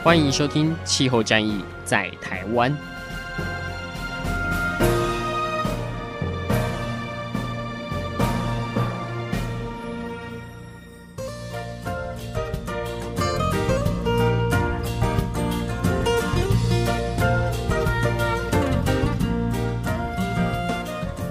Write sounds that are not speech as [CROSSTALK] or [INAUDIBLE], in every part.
欢迎收听《气候战役在台湾》。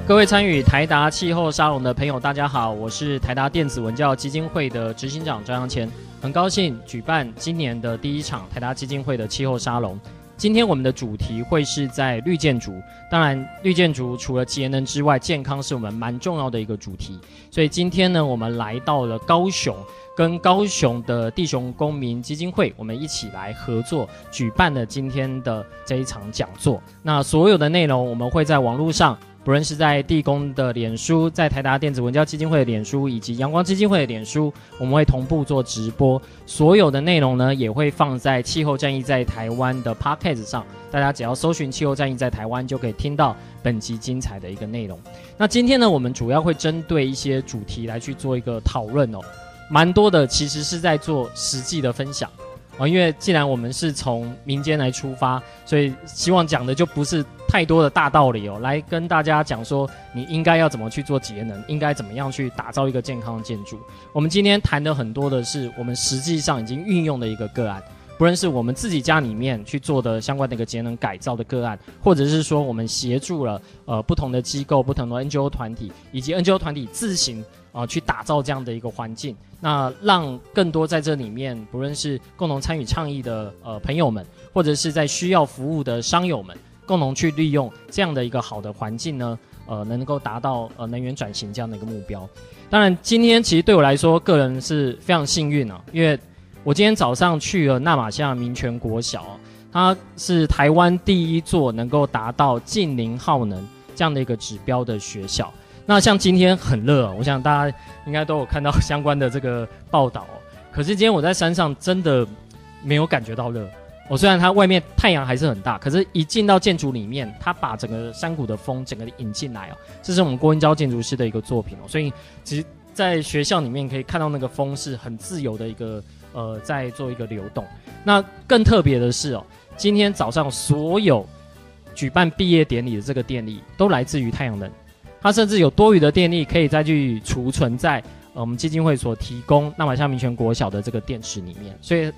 各位参与台达气候沙龙的朋友，大家好，我是台达电子文教基金会的执行长张扬前，很高兴举办今年的第一场台达基金会的气候沙龙。今天我们的主题会是在绿建筑，当然绿建筑除了节能之外，健康是我们蛮重要的一个主题。所以今天呢，我们来到了高雄，跟高雄的地雄公民基金会，我们一起来合作举办了今天的这一场讲座。那所有的内容，我们会在网络上。不论是在地公的脸书，在台达电子文教基金会的脸书，以及阳光基金会的脸书，我们会同步做直播。所有的内容呢，也会放在气候战役在台湾的 Podcast 上。大家只要搜寻气候战役在台湾，就可以听到本集精彩的一个内容。那今天呢，我们主要会针对一些主题来去做一个讨论哦，蛮多的，其实是在做实际的分享。啊，因为既然我们是从民间来出发，所以希望讲的就不是太多的大道理哦，来跟大家讲说你应该要怎么去做节能，应该怎么样去打造一个健康的建筑。我们今天谈的很多的是我们实际上已经运用的一个个案。不论是我们自己家里面去做的相关的一个节能改造的个案，或者是说我们协助了呃不同的机构、不同的 NGO 团体以及 NGO 团体自行啊、去打造这样的一个环境，那让更多在这里面不论是共同参与倡议的呃朋友们，或者是在需要服务的商友们，共同去利用这样的一个好的环境呢，呃能够达到呃能源转型这样的一个目标。当然，今天其实对我来说个人是非常幸运啊，因为。我今天早上去了那玛夏民权国小，它是台湾第一座能够达到近零耗能这样的一个指标的学校。那像今天很热，我想大家应该都有看到 [LAUGHS] 相关的这个报道。可是今天我在山上真的没有感觉到热。我虽然它外面太阳还是很大，可是一进到建筑里面，它把整个山谷的风整个引进来哦。这是我们郭英昭建筑师的一个作品哦。所以其实在学校里面可以看到那个风是很自由的一个。呃，在做一个流动。那更特别的是哦，今天早上所有举办毕业典礼的这个电力都来自于太阳能，它甚至有多余的电力可以再去储存在我们基金会所提供那玛夏民权国小的这个电池里面。所以，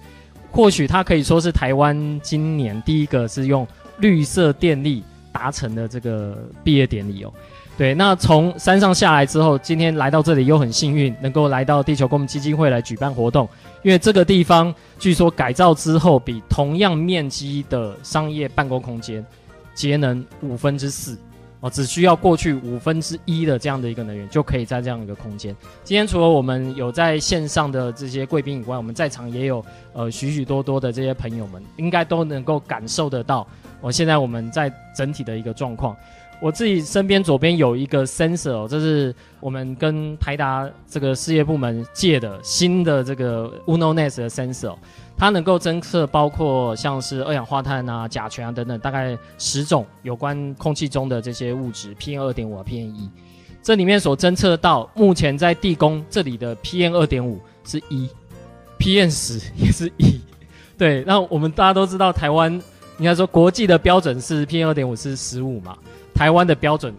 或许它可以说是台湾今年第一个是用绿色电力达成的这个毕业典礼哦。对，那从山上下来之后，今天来到这里又很幸运，能够来到地球公民基金会来举办活动。因为这个地方据说改造之后，比同样面积的商业办公空间节能五分之四，哦，只需要过去五分之一的这样的一个能源，就可以在这样一个空间。今天除了我们有在线上的这些贵宾以外，我们在场也有呃许许多多的这些朋友们，应该都能够感受得到。我现在我们在整体的一个状况。我自己身边左边有一个 sensor，这是我们跟台达这个事业部门借的新的这个 UNONES 的 sensor，它能够侦测包括像是二氧化碳啊、甲醛啊等等，大概十种有关空气中的这些物质 PM 二点五 PM 一。这里面所侦测到，目前在地宫这里的 PM 二点五是一，PM 十也是一。对，那我们大家都知道，台湾应该说国际的标准是 PM 二点五是十五嘛。台湾的标准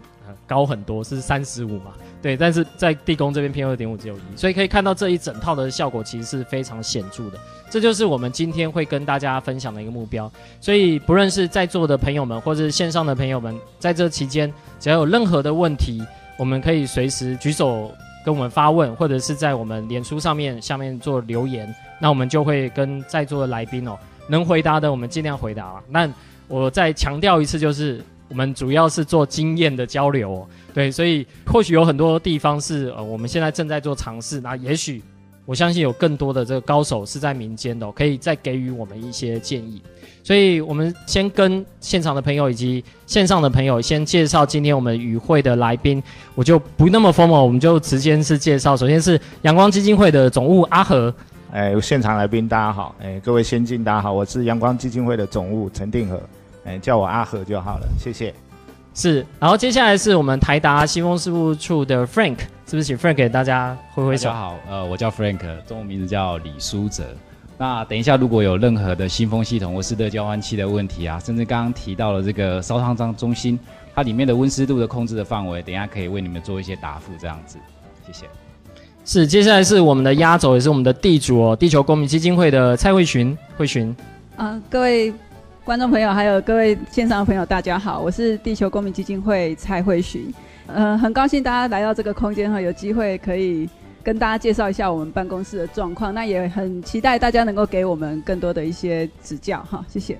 高很多，是三十五嘛？对，但是在地宫这边偏二点五只有一，所以可以看到这一整套的效果其实是非常显著的。这就是我们今天会跟大家分享的一个目标。所以不论是在座的朋友们，或者是线上的朋友们，在这期间只要有任何的问题，我们可以随时举手跟我们发问，或者是在我们脸书上面下面做留言，那我们就会跟在座的来宾哦，能回答的我们尽量回答。那我再强调一次，就是。我们主要是做经验的交流，对，所以或许有很多地方是呃，我们现在正在做尝试，那也许我相信有更多的这个高手是在民间的，可以再给予我们一些建议。所以，我们先跟现场的朋友以及线上的朋友先介绍今天我们与会的来宾，我就不那么 formal，我们就直接是介绍。首先是阳光基金会的总务阿和，哎，现场来宾大家好，哎，各位先进大家好，我是阳光基金会的总务陈定和，哎，叫我阿和就好了，谢谢。是，然后接下来是我们台达新风事务处的 Frank，是不是请 Frank 给大家挥挥手？大家好，呃，我叫 Frank，中文名字叫李书哲。那等一下，如果有任何的新风系统或是热交换器的问题啊，甚至刚刚提到了这个烧烫伤中心，它里面的温湿度的控制的范围，等一下可以为你们做一些答复，这样子，谢谢。是，接下来是我们的压轴，也是我们的地主哦，地球公民基金会的蔡慧群，慧寻。呃，各位。观众朋友，还有各位线上的朋友，大家好，我是地球公民基金会蔡慧寻。呃，很高兴大家来到这个空间哈，有机会可以跟大家介绍一下我们办公室的状况。那也很期待大家能够给我们更多的一些指教哈，谢谢。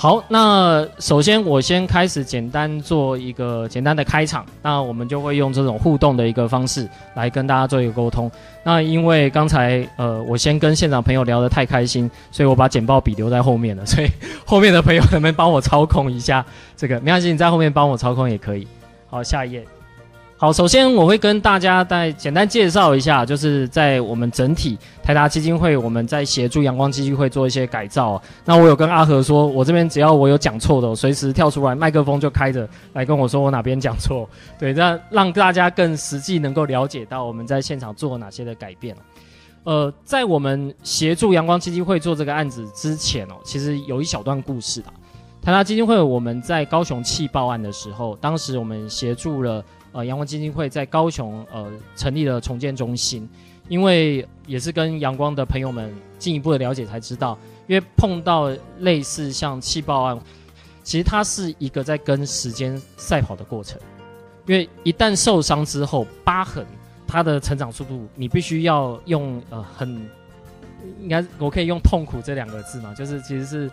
好，那首先我先开始简单做一个简单的开场，那我们就会用这种互动的一个方式来跟大家做一个沟通。那因为刚才呃我先跟现场朋友聊得太开心，所以我把简报笔留在后面了，所以后面的朋友能不能帮我操控一下这个？没关系，你在后面帮我操控也可以。好，下一页。好，首先我会跟大家再简单介绍一下，就是在我们整体台达基金会，我们在协助阳光基金会做一些改造。那我有跟阿和说，我这边只要我有讲错的，随时跳出来，麦克风就开着来跟我说我哪边讲错。对，那让大家更实际能够了解到我们在现场做了哪些的改变。呃，在我们协助阳光基金会做这个案子之前哦，其实有一小段故事的。台达基金会我们在高雄气爆案的时候，当时我们协助了。呃，阳光基金会在高雄呃成立了重建中心，因为也是跟阳光的朋友们进一步的了解才知道，因为碰到类似像气爆案，其实它是一个在跟时间赛跑的过程，因为一旦受伤之后，疤痕它的成长速度，你必须要用呃很，应该我可以用痛苦这两个字嘛，就是其实是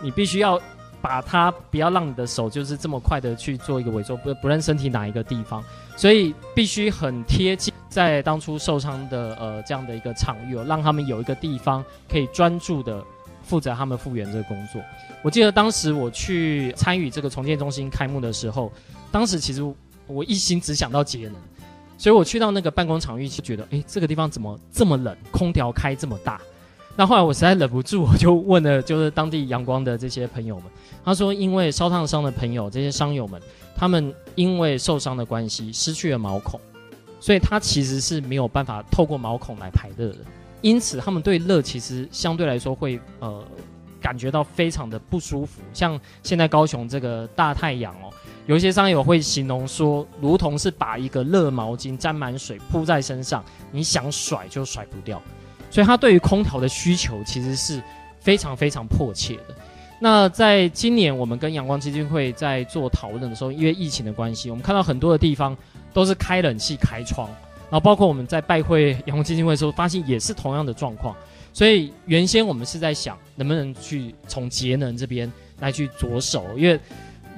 你必须要。把它不要让你的手就是这么快的去做一个萎缩，不不论身体哪一个地方，所以必须很贴近在当初受伤的呃这样的一个场域哦，让他们有一个地方可以专注的负责他们复原这个工作。我记得当时我去参与这个重建中心开幕的时候，当时其实我一心只想到节能，所以我去到那个办公场域就觉得，诶，这个地方怎么这么冷，空调开这么大。那后来我实在忍不住，我就问了，就是当地阳光的这些朋友们，他说，因为烧烫伤的朋友，这些伤友们，他们因为受伤的关系失去了毛孔，所以他其实是没有办法透过毛孔来排热的，因此他们对热其实相对来说会呃感觉到非常的不舒服。像现在高雄这个大太阳哦，有一些伤友会形容说，如同是把一个热毛巾沾满水铺在身上，你想甩就甩不掉。所以他对于空调的需求其实是非常非常迫切的。那在今年我们跟阳光基金会在做讨论的时候，因为疫情的关系，我们看到很多的地方都是开冷气、开窗，然后包括我们在拜会阳光基金会的时候，发现也是同样的状况。所以原先我们是在想，能不能去从节能这边来去着手，因为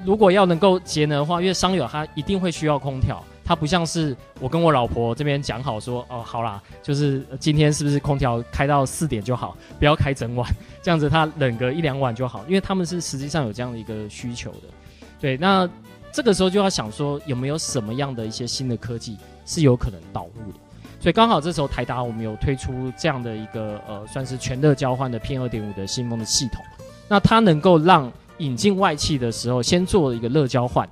如果要能够节能的话，因为商友他一定会需要空调。它不像是我跟我老婆这边讲好说哦，好啦，就是今天是不是空调开到四点就好，不要开整晚，这样子它冷个一两晚就好，因为他们是实际上有这样的一个需求的。对，那这个时候就要想说有没有什么样的一些新的科技是有可能导入的。所以刚好这时候台达我们有推出这样的一个呃，算是全热交换的 PM 二点五的新风的系统，那它能够让引进外气的时候先做一个热交换。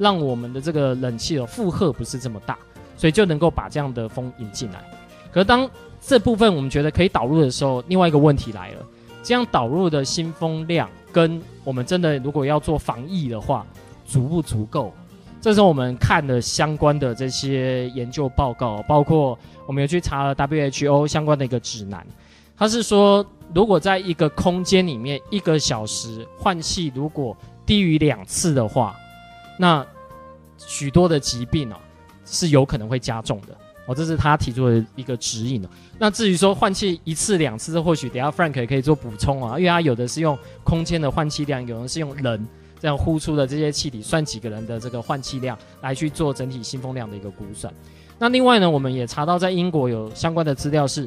让我们的这个冷气的负荷不是这么大，所以就能够把这样的风引进来。可是当这部分我们觉得可以导入的时候，另外一个问题来了：这样导入的新风量跟我们真的如果要做防疫的话，足不足够？这时候我们看了相关的这些研究报告，包括我们有去查了 WHO 相关的一个指南，它是说，如果在一个空间里面一个小时换气如果低于两次的话，那许多的疾病哦，是有可能会加重的哦，这是他提出的一个指引哦。那至于说换气一次两次，或许等下 Frank 也可以做补充啊，因为他有的是用空间的换气量，有的是用人这样呼出的这些气体算几个人的这个换气量来去做整体新风量的一个估算。那另外呢，我们也查到在英国有相关的资料是，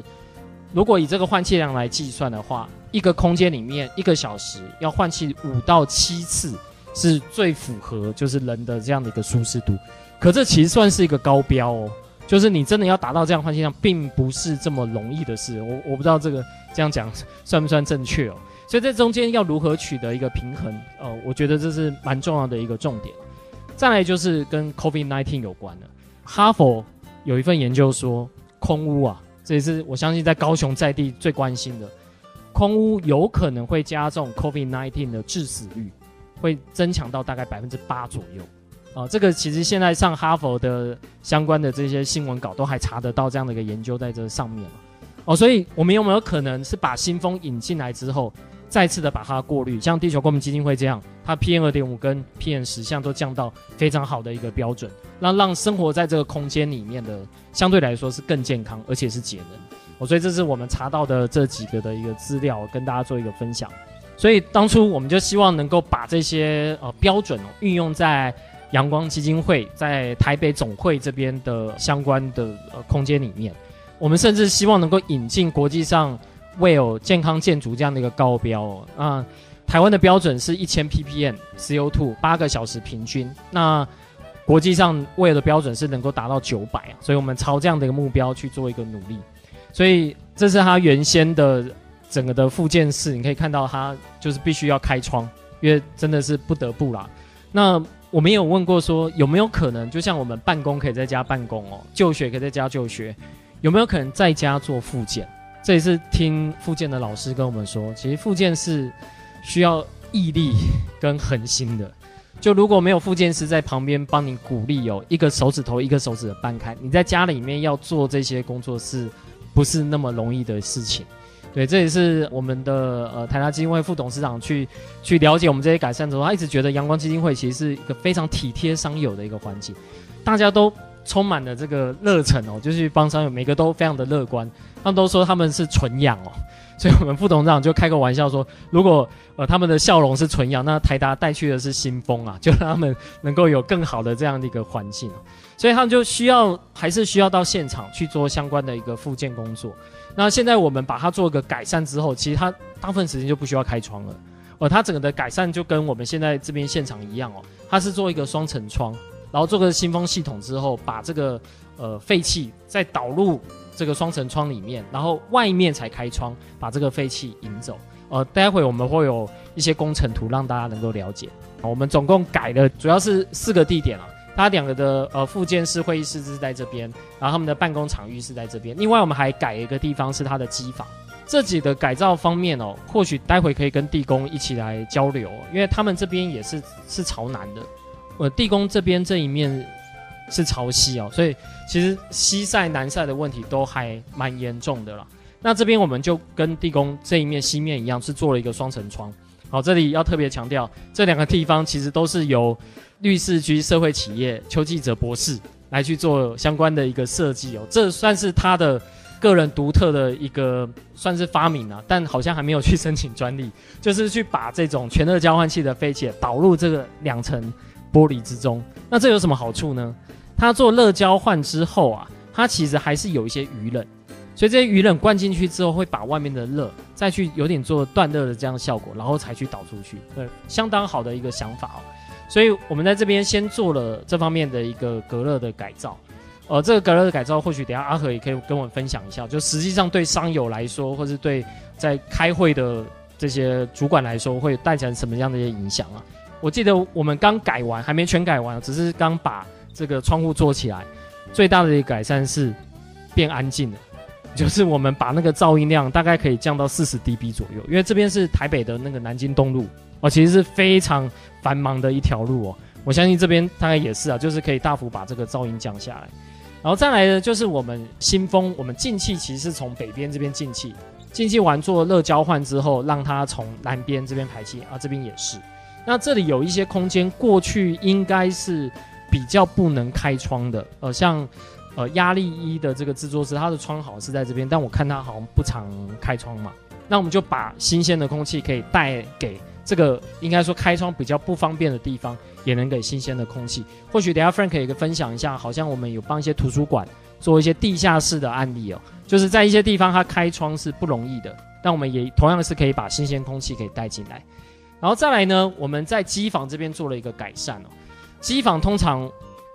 如果以这个换气量来计算的话，一个空间里面一个小时要换气五到七次，是最符合就是人的这样的一个舒适度。可这其实算是一个高标哦，就是你真的要达到这样换气量，并不是这么容易的事。我我不知道这个这样讲算不算正确哦。所以在中间要如何取得一个平衡，呃，我觉得这是蛮重要的一个重点。再来就是跟 COVID-19 有关的，哈佛有一份研究说，空屋啊。这也是我相信在高雄在地最关心的，空屋有可能会加重 COVID-19 的致死率，会增强到大概百分之八左右。啊，这个其实现在上哈佛的相关的这些新闻稿都还查得到这样的一个研究在这上面。哦，所以我们有没有可能是把新风引进来之后，再次的把它过滤，像地球公民基金会这样，它 PM 二点五跟 PM 十项都降到非常好的一个标准，让让生活在这个空间里面的相对来说是更健康，而且是节能。哦，所以这是我们查到的这几个的一个资料，跟大家做一个分享。所以当初我们就希望能够把这些呃标准运用在阳光基金会在台北总会这边的相关的呃空间里面，我们甚至希望能够引进国际上。WELL 健康建筑这样的一个高标哦，啊，台湾的标准是一千 ppm CO2 八个小时平均，那国际上 WELL 的标准是能够达到九百啊，所以我们朝这样的一个目标去做一个努力，所以这是它原先的整个的复健室，你可以看到它就是必须要开窗，因为真的是不得不啦。那我们也有问过说有没有可能，就像我们办公可以在家办公哦，就学可以在家就学，有没有可能在家做复健？这也是听复健的老师跟我们说，其实复健是需要毅力跟恒心的。就如果没有复健师在旁边帮你鼓励哦，一个手指头一个手指的掰开，你在家里面要做这些工作是不是那么容易的事情？对，这也是我们的呃台达基金会副董事长去去了解我们这些改善之后，他一直觉得阳光基金会其实是一个非常体贴商友的一个环境，大家都充满了这个热忱哦，就是帮商友，每个都非常的乐观。他们都说他们是纯阳哦，[LAUGHS] 所以我们副董事长就开个玩笑说，如果呃他们的笑容是纯阳，那台达带去的是新风啊，[LAUGHS] 就让他们能够有更好的这样的一个环境。所以他们就需要还是需要到现场去做相关的一个复健工作。那现在我们把它做个改善之后，其实它大部分时间就不需要开窗了，呃，它整个的改善就跟我们现在这边现场一样哦，它是做一个双层窗，然后做个新风系统之后，把这个呃废气再导入。这个双层窗里面，然后外面才开窗，把这个废气引走。呃，待会我们会有一些工程图让大家能够了解。我们总共改的主要是四个地点啊，它两个的呃复健室会议室是在这边，然后他们的办公场域是在这边。另外我们还改一个地方是它的机房。这几个改造方面哦，或许待会可以跟地宫一起来交流，因为他们这边也是是朝南的，呃，地宫这边这一面。是朝西哦，所以其实西晒南晒的问题都还蛮严重的啦。那这边我们就跟地宫这一面西面一样，是做了一个双层窗。好，这里要特别强调，这两个地方其实都是由绿世居社会企业邱记者博士来去做相关的一个设计哦。这算是他的个人独特的一个算是发明啊，但好像还没有去申请专利，就是去把这种全热交换器的废气导入这个两层玻璃之中。那这有什么好处呢？它做热交换之后啊，它其实还是有一些余冷，所以这些余冷灌进去之后，会把外面的热再去有点做断热的这样的效果，然后才去导出去。对，相当好的一个想法哦。所以我们在这边先做了这方面的一个隔热的改造。呃，这个隔热的改造，或许等下阿和也可以跟我们分享一下，就实际上对商友来说，或是对在开会的这些主管来说，会带成什么样的一些影响啊？我记得我们刚改完，还没全改完，只是刚把。这个窗户做起来，最大的一个改善是变安静了，就是我们把那个噪音量大概可以降到四十 dB 左右，因为这边是台北的那个南京东路哦，其实是非常繁忙的一条路哦。我相信这边大概也是啊，就是可以大幅把这个噪音降下来。然后再来呢，就是我们新风，我们进气其实是从北边这边进气，进气完做热交换之后，让它从南边这边排气啊，这边也是。那这里有一些空间，过去应该是。比较不能开窗的，呃，像呃压力衣的这个制作师，他的窗好是在这边，但我看他好像不常开窗嘛，那我们就把新鲜的空气可以带给这个应该说开窗比较不方便的地方，也能给新鲜的空气。或许等下 Frank 可以分享一下，好像我们有帮一些图书馆做一些地下室的案例哦，就是在一些地方它开窗是不容易的，但我们也同样是可以把新鲜空气给带进来。然后再来呢，我们在机房这边做了一个改善哦。机房通常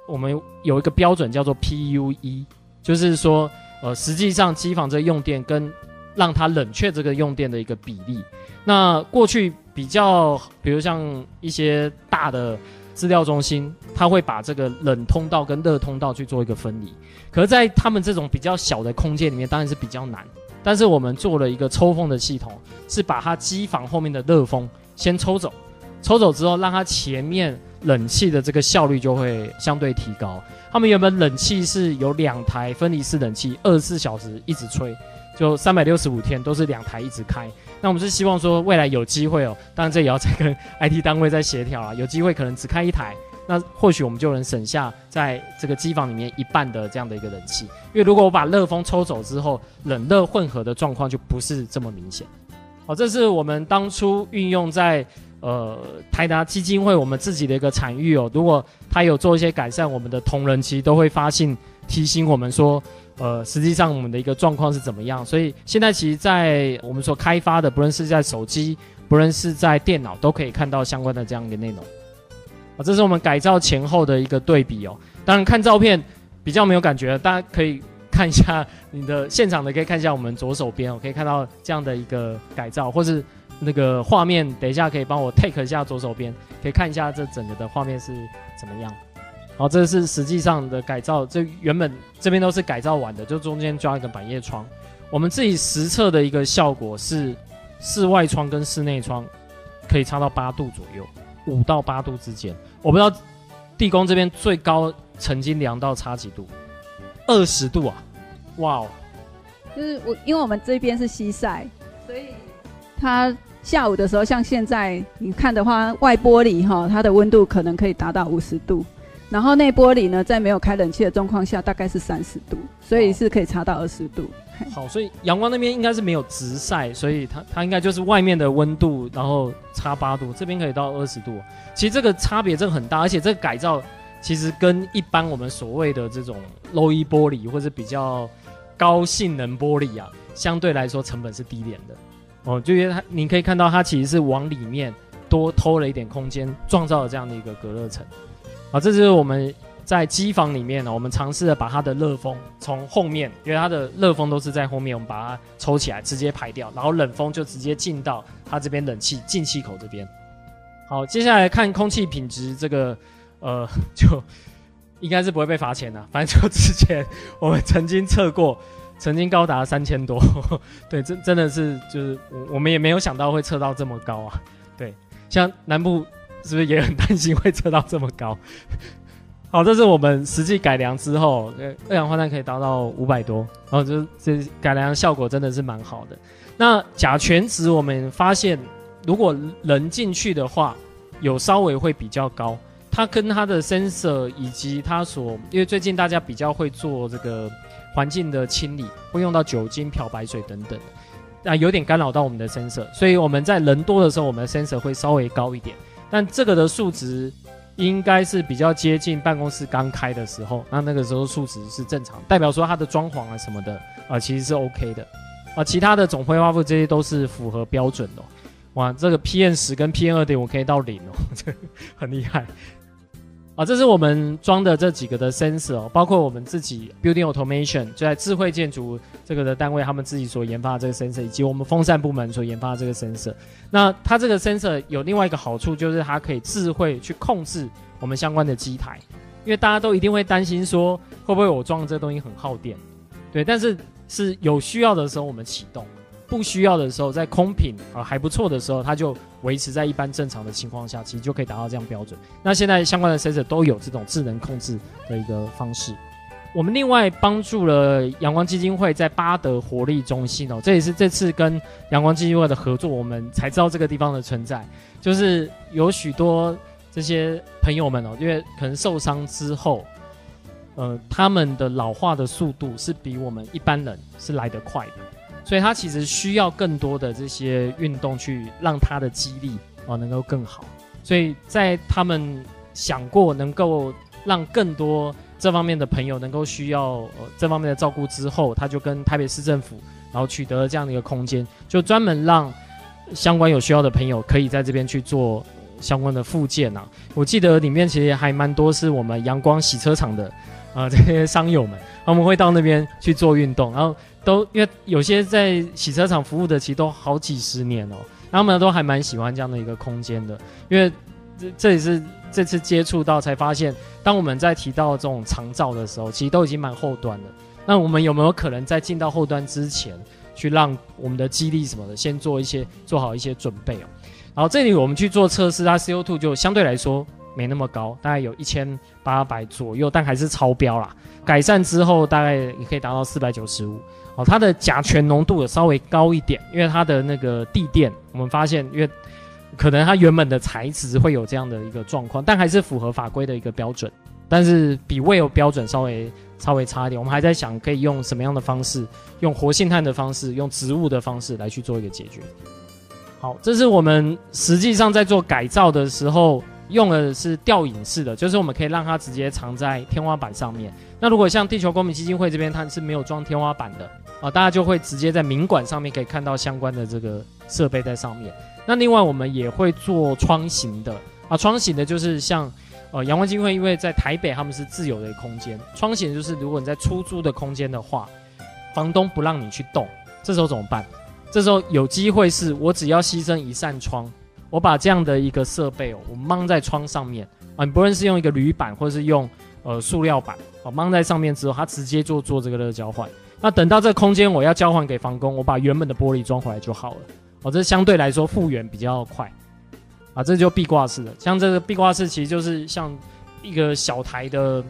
我们有一个标准叫做 PUE，就是说呃，实际上机房这个用电跟让它冷却这个用电的一个比例。那过去比较，比如像一些大的资料中心，它会把这个冷通道跟热通道去做一个分离。可是，在他们这种比较小的空间里面，当然是比较难。但是我们做了一个抽风的系统，是把它机房后面的热风。先抽走，抽走之后，让它前面冷气的这个效率就会相对提高。他们原本冷气是有两台分离式冷气，二十四小时一直吹，就三百六十五天都是两台一直开。那我们是希望说，未来有机会哦，当然这也要再跟 [LAUGHS] IT 单位再协调啊。有机会可能只开一台，那或许我们就能省下在这个机房里面一半的这样的一个冷气。因为如果我把热风抽走之后，冷热混合的状况就不是这么明显。好，这是我们当初运用在呃台达基金会我们自己的一个产域哦。如果他有做一些改善，我们的同仁其实都会发信提醒我们说，呃，实际上我们的一个状况是怎么样。所以现在其实，在我们所开发的，不论是在手机，不论是在电脑，都可以看到相关的这样一个内容。啊，这是我们改造前后的一个对比哦。当然看照片比较没有感觉，大家可以。看一下你的现场的，可以看一下我们左手边哦，可以看到这样的一个改造，或是那个画面，等一下可以帮我 take 一下左手边，可以看一下这整个的画面是怎么样。好，这是实际上的改造，这原本这边都是改造完的，就中间加一个百叶窗。我们自己实测的一个效果是，室外窗跟室内窗可以差到八度左右，五到八度之间。我不知道地宫这边最高曾经量到差几度，二十度啊。哇哦，就是我，因为我们这边是西晒，所以它下午的时候，像现在你看的话，外玻璃哈，它的温度可能可以达到五十度，然后内玻璃呢，在没有开冷气的状况下，大概是三十度，所以是可以差到二十度。好，所以阳光那边应该是没有直晒，所以它它应该就是外面的温度，然后差八度，这边可以到二十度。其实这个差别真的很大，而且这个改造其实跟一般我们所谓的这种 Low E 玻璃或者比较。高性能玻璃啊，相对来说成本是低廉的哦，就因为它，你可以看到它其实是往里面多偷了一点空间，创造了这样的一个隔热层。好，这就是我们在机房里面呢，我们尝试着把它的热风从后面，因为它的热风都是在后面，我们把它抽起来直接排掉，然后冷风就直接进到它这边冷气进气口这边。好，接下来看空气品质，这个呃就。应该是不会被罚钱的，反正就之前我们曾经测过，曾经高达三千多，[LAUGHS] 对，真真的是就是我我们也没有想到会测到这么高啊，对，像南部是不是也很担心会测到这么高？[LAUGHS] 好，这是我们实际改良之后，二氧化碳可以达到五百多，然后就这改良效果真的是蛮好的。那甲醛值我们发现，如果人进去的话，有稍微会比较高。它跟它的 sensor 以及它所，因为最近大家比较会做这个环境的清理，会用到酒精、漂白水等等，啊，有点干扰到我们的 sensor，所以我们在人多的时候，我们的 sensor 会稍微高一点。但这个的数值应该是比较接近办公室刚开的时候，那那个时候数值是正常，代表说它的装潢啊什么的啊其实是 OK 的，啊，其他的总挥发物这些都是符合标准的。哇，这个 PM 十跟 PM 二点五可以到零哦，[LAUGHS] 这很厉害。啊，这是我们装的这几个的 sensor，包括我们自己 building automation 就在智慧建筑这个的单位，他们自己所研发的这个 sensor，以及我们风扇部门所研发的这个 sensor。那它这个 sensor 有另外一个好处，就是它可以智慧去控制我们相关的机台，因为大家都一定会担心说，会不会我装的这个东西很耗电？对，但是是有需要的时候我们启动。不需要的时候，在空品啊还不错的时候，它就维持在一般正常的情况下，其实就可以达到这样标准。那现在相关的 sensor 都有这种智能控制的一个方式。我们另外帮助了阳光基金会在巴德活力中心哦，这也是这次跟阳光基金会的合作，我们才知道这个地方的存在。就是有许多这些朋友们哦，因为可能受伤之后，呃，他们的老化的速度是比我们一般人是来得快的。所以他其实需要更多的这些运动去让他的肌力啊能够更好。所以在他们想过能够让更多这方面的朋友能够需要呃这方面的照顾之后，他就跟台北市政府然后取得了这样的一个空间，就专门让相关有需要的朋友可以在这边去做。相关的附件啊，我记得里面其实还蛮多是我们阳光洗车场的啊、这些商友们，他们会到那边去做运动，然后都因为有些在洗车场服务的，其实都好几十年哦，他们都还蛮喜欢这样的一个空间的，因为这这也是这次接触到才发现，当我们在提到这种长照的时候，其实都已经蛮后端了。那我们有没有可能在进到后端之前，去让我们的肌力什么的先做一些做好一些准备哦？然后这里我们去做测试，它 CO2 就相对来说没那么高，大概有一千八百左右，但还是超标啦。改善之后大概也可以达到四百九十五。哦，它的甲醛浓度也稍微高一点，因为它的那个地垫，我们发现，因为可能它原本的材质会有这样的一个状况，但还是符合法规的一个标准，但是比 WELL 标准稍微稍微差一点。我们还在想可以用什么样的方式，用活性炭的方式，用植物的方式来去做一个解决。好，这是我们实际上在做改造的时候用的是吊影式的，就是我们可以让它直接藏在天花板上面。那如果像地球公民基金会这边，它是没有装天花板的啊，大家就会直接在明管上面可以看到相关的这个设备在上面。那另外我们也会做窗型的啊，窗型的就是像呃阳光金会，因为在台北他们是自有的空间，窗型就是如果你在出租的空间的话，房东不让你去动，这时候怎么办？这时候有机会是我只要牺牲一扇窗，我把这样的一个设备哦，我蒙在窗上面啊，不论是用一个铝板或者是用呃塑料板啊，蒙在上面之后，它直接就做这个热交换。那等到这空间我要交还给房东，我把原本的玻璃装回来就好了。哦，这相对来说复原比较快啊，这就壁挂式的。像这个壁挂式其实就是像一个小台的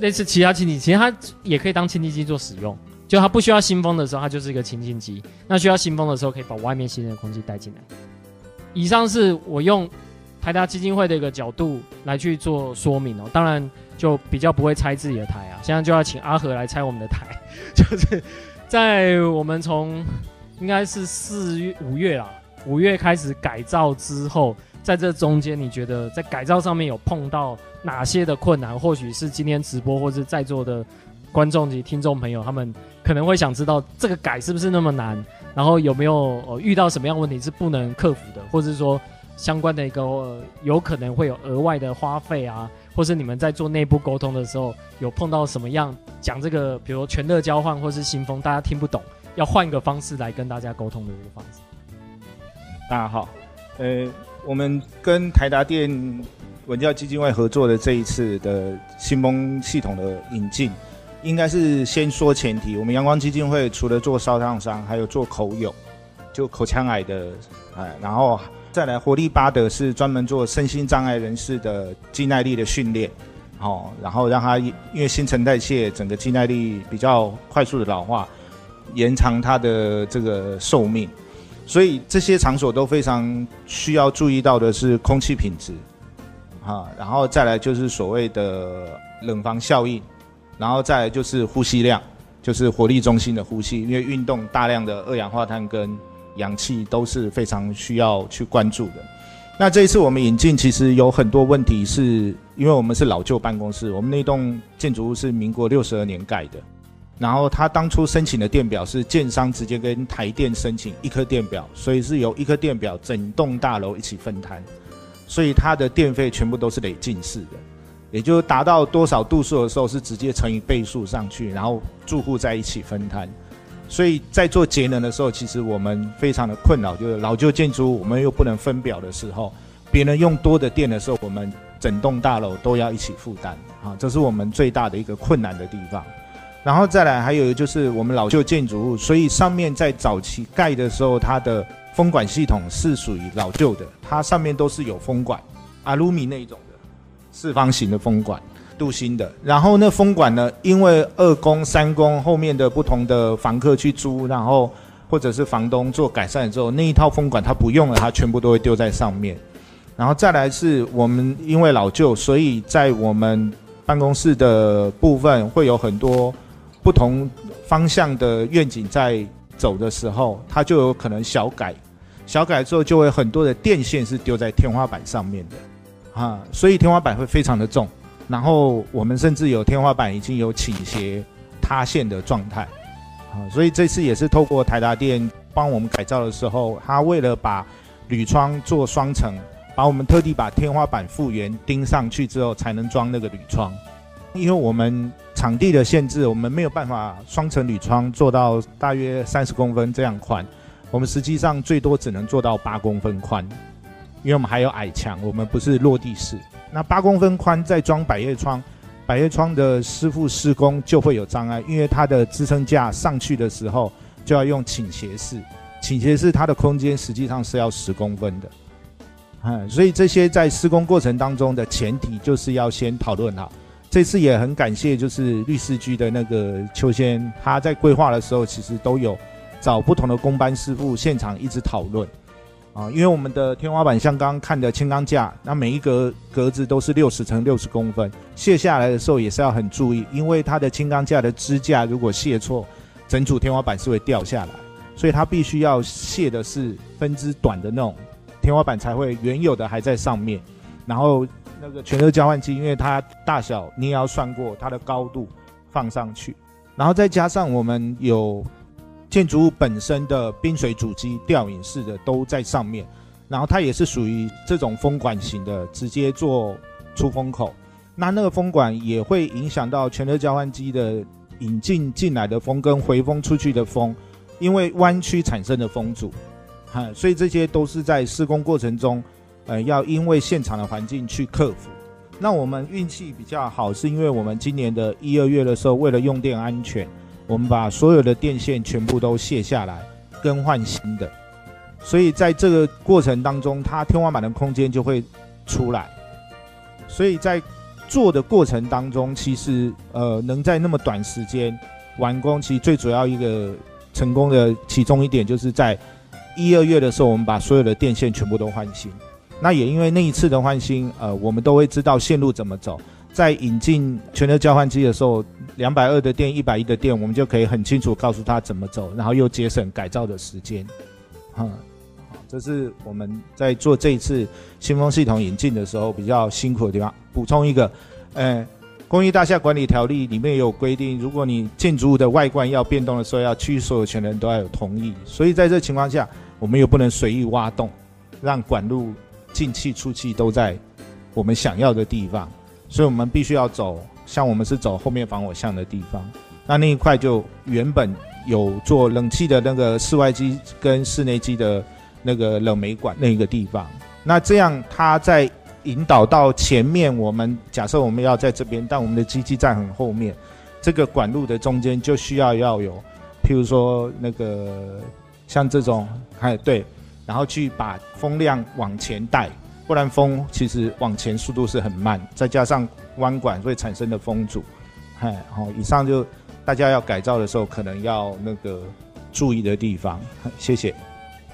类似其他清净机，其实它也可以当清洁机做使用。就它不需要新风的时候，它就是一个清净机。那需要新风的时候，可以把外面新鲜的空气带进来。以上是我用台达基金会的一个角度来去做说明哦。当然就比较不会拆自己的台啊。现在就要请阿和来拆我们的台，[LAUGHS] 就是在我们从应该是四月五月啦，五月开始改造之后，在这中间你觉得在改造上面有碰到哪些的困难？或许是今天直播或是在座的。观众及听众朋友，他们可能会想知道这个改是不是那么难，然后有没有呃遇到什么样问题是不能克服的，或者是说相关的一个、呃、有可能会有额外的花费啊，或是你们在做内部沟通的时候有碰到什么样讲这个，比如全热交换或是新风，大家听不懂，要换一个方式来跟大家沟通的一个方式。大家好，呃，我们跟台达电文教基金会合作的这一次的新风系统的引进。应该是先说前提，我们阳光基金会除了做烧烫伤，还有做口友，就口腔癌的，哎，然后再来活力巴德是专门做身心障碍人士的肌耐力的训练，哦，然后让他因为新陈代谢整个肌耐力比较快速的老化，延长他的这个寿命，所以这些场所都非常需要注意到的是空气品质，啊，然后再来就是所谓的冷房效应。然后再来就是呼吸量，就是活力中心的呼吸，因为运动大量的二氧化碳跟氧气都是非常需要去关注的。那这一次我们引进，其实有很多问题是，因为我们是老旧办公室，我们那栋建筑物是民国六十二年盖的，然后他当初申请的电表是建商直接跟台电申请一颗电表，所以是由一颗电表整栋大楼一起分摊，所以它的电费全部都是累进式的。也就达到多少度数的时候，是直接乘以倍数上去，然后住户在一起分摊。所以在做节能的时候，其实我们非常的困扰，就是老旧建筑物我们又不能分表的时候，别人用多的电的时候，我们整栋大楼都要一起负担啊，这是我们最大的一个困难的地方。然后再来还有就是我们老旧建筑物，所以上面在早期盖的时候，它的风管系统是属于老旧的，它上面都是有风管，阿鲁米那一种的。四方形的风管，镀锌的。然后那风管呢，因为二工、三工后面的不同的房客去租，然后或者是房东做改善之后，那一套风管他不用了，他全部都会丢在上面。然后再来是我们因为老旧，所以在我们办公室的部分会有很多不同方向的愿景在走的时候，它就有可能小改，小改之后就会很多的电线是丢在天花板上面的，啊，所以天花板会非常的重，然后我们甚至有天花板已经有倾斜塌陷的状态，啊，所以这次也是透过台达电帮我们改造的时候，他为了把铝窗做双层，把我们特地把天花板复原钉上去之后，才能装那个铝窗，因为我们。场地的限制，我们没有办法双层铝窗做到大约三十公分这样宽，我们实际上最多只能做到八公分宽，因为我们还有矮墙，我们不是落地式。那八公分宽再装百叶窗，百叶窗的师傅施工就会有障碍，因为它的支撑架上去的时候就要用倾斜式，倾斜式它的空间实际上是要十公分的，嗯，所以这些在施工过程当中的前提就是要先讨论好。这次也很感谢，就是律师局的那个邱先，他在规划的时候，其实都有找不同的工班师傅现场一直讨论啊。因为我们的天花板像刚刚看的轻钢架，那每一格格子都是六十乘六十公分，卸下来的时候也是要很注意，因为它的轻钢架的支架如果卸错，整组天花板是会掉下来，所以它必须要卸的是分支短的那种天花板才会原有的还在上面，然后。那个全热交换机，因为它大小你也要算过它的高度放上去，然后再加上我们有建筑物本身的冰水主机吊引式的都在上面，然后它也是属于这种风管型的，直接做出风口，那那个风管也会影响到全热交换机的引进进来的风跟回风出去的风，因为弯曲产生的风阻，哈，所以这些都是在施工过程中。呃，要因为现场的环境去克服。那我们运气比较好，是因为我们今年的一二月的时候，为了用电安全，我们把所有的电线全部都卸下来，更换新的。所以在这个过程当中，它天花板的空间就会出来。所以在做的过程当中，其实呃，能在那么短时间完工，其实最主要一个成功的其中一点，就是在一二月的时候，我们把所有的电线全部都换新。那也因为那一次的换新，呃，我们都会知道线路怎么走。在引进全热交换机的时候，两百二的电，一百一的电，我们就可以很清楚告诉他怎么走，然后又节省改造的时间。嗯，这是我们在做这一次新风系统引进的时候比较辛苦的地方。补充一个，呃，公寓大厦管理条例里面有规定，如果你建筑物的外观要变动的时候，要区域所有权人都要有同意。所以在这情况下，我们又不能随意挖洞，让管路。进气出气都在我们想要的地方，所以我们必须要走，像我们是走后面防火巷的地方。那那一块就原本有做冷气的那个室外机跟室内机的那个冷媒管那个地方。那这样它在引导到前面，我们假设我们要在这边，但我们的机器在很后面，这个管路的中间就需要要有，譬如说那个像这种，哎对。然后去把风量往前带，不然风其实往前速度是很慢，再加上弯管会产生的风阻，哎，好，以上就大家要改造的时候可能要那个注意的地方，[LAUGHS] 谢谢。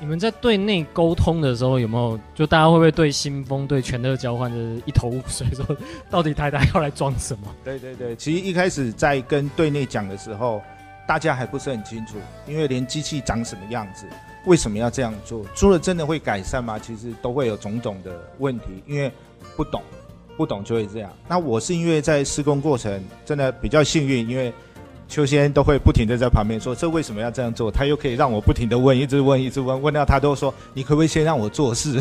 你们在对内沟通的时候有没有？就大家会不会对新风、对全热交换就是一头雾水，说到底台台要来装什么？对对对，其实一开始在跟对内讲的时候，大家还不是很清楚，因为连机器长什么样子。为什么要这样做？做了真的会改善吗？其实都会有种种的问题，因为不懂，不懂就会这样。那我是因为在施工过程真的比较幸运，因为邱先都会不停的在旁边说，这为什么要这样做？他又可以让我不停的问，一直问，一直问，问到他都说，你可不可以先让我做事？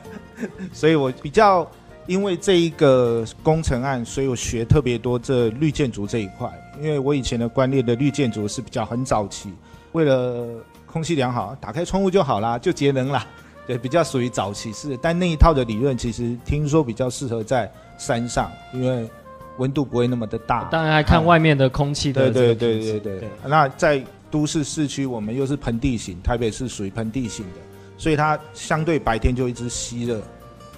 [LAUGHS] 所以我比较因为这一个工程案，所以我学特别多这绿建筑这一块，因为我以前的观念的绿建筑是比较很早期，为了。空气良好，打开窗户就好啦，就节能啦。[LAUGHS] 对，比较属于早期式，但那一套的理论其实听说比较适合在山上，因为温度不会那么的大。当然还看外面的空气的。对对对对对。对那在都市市区，我们又是盆地型，台北是属于盆地型的，所以它相对白天就一直吸热，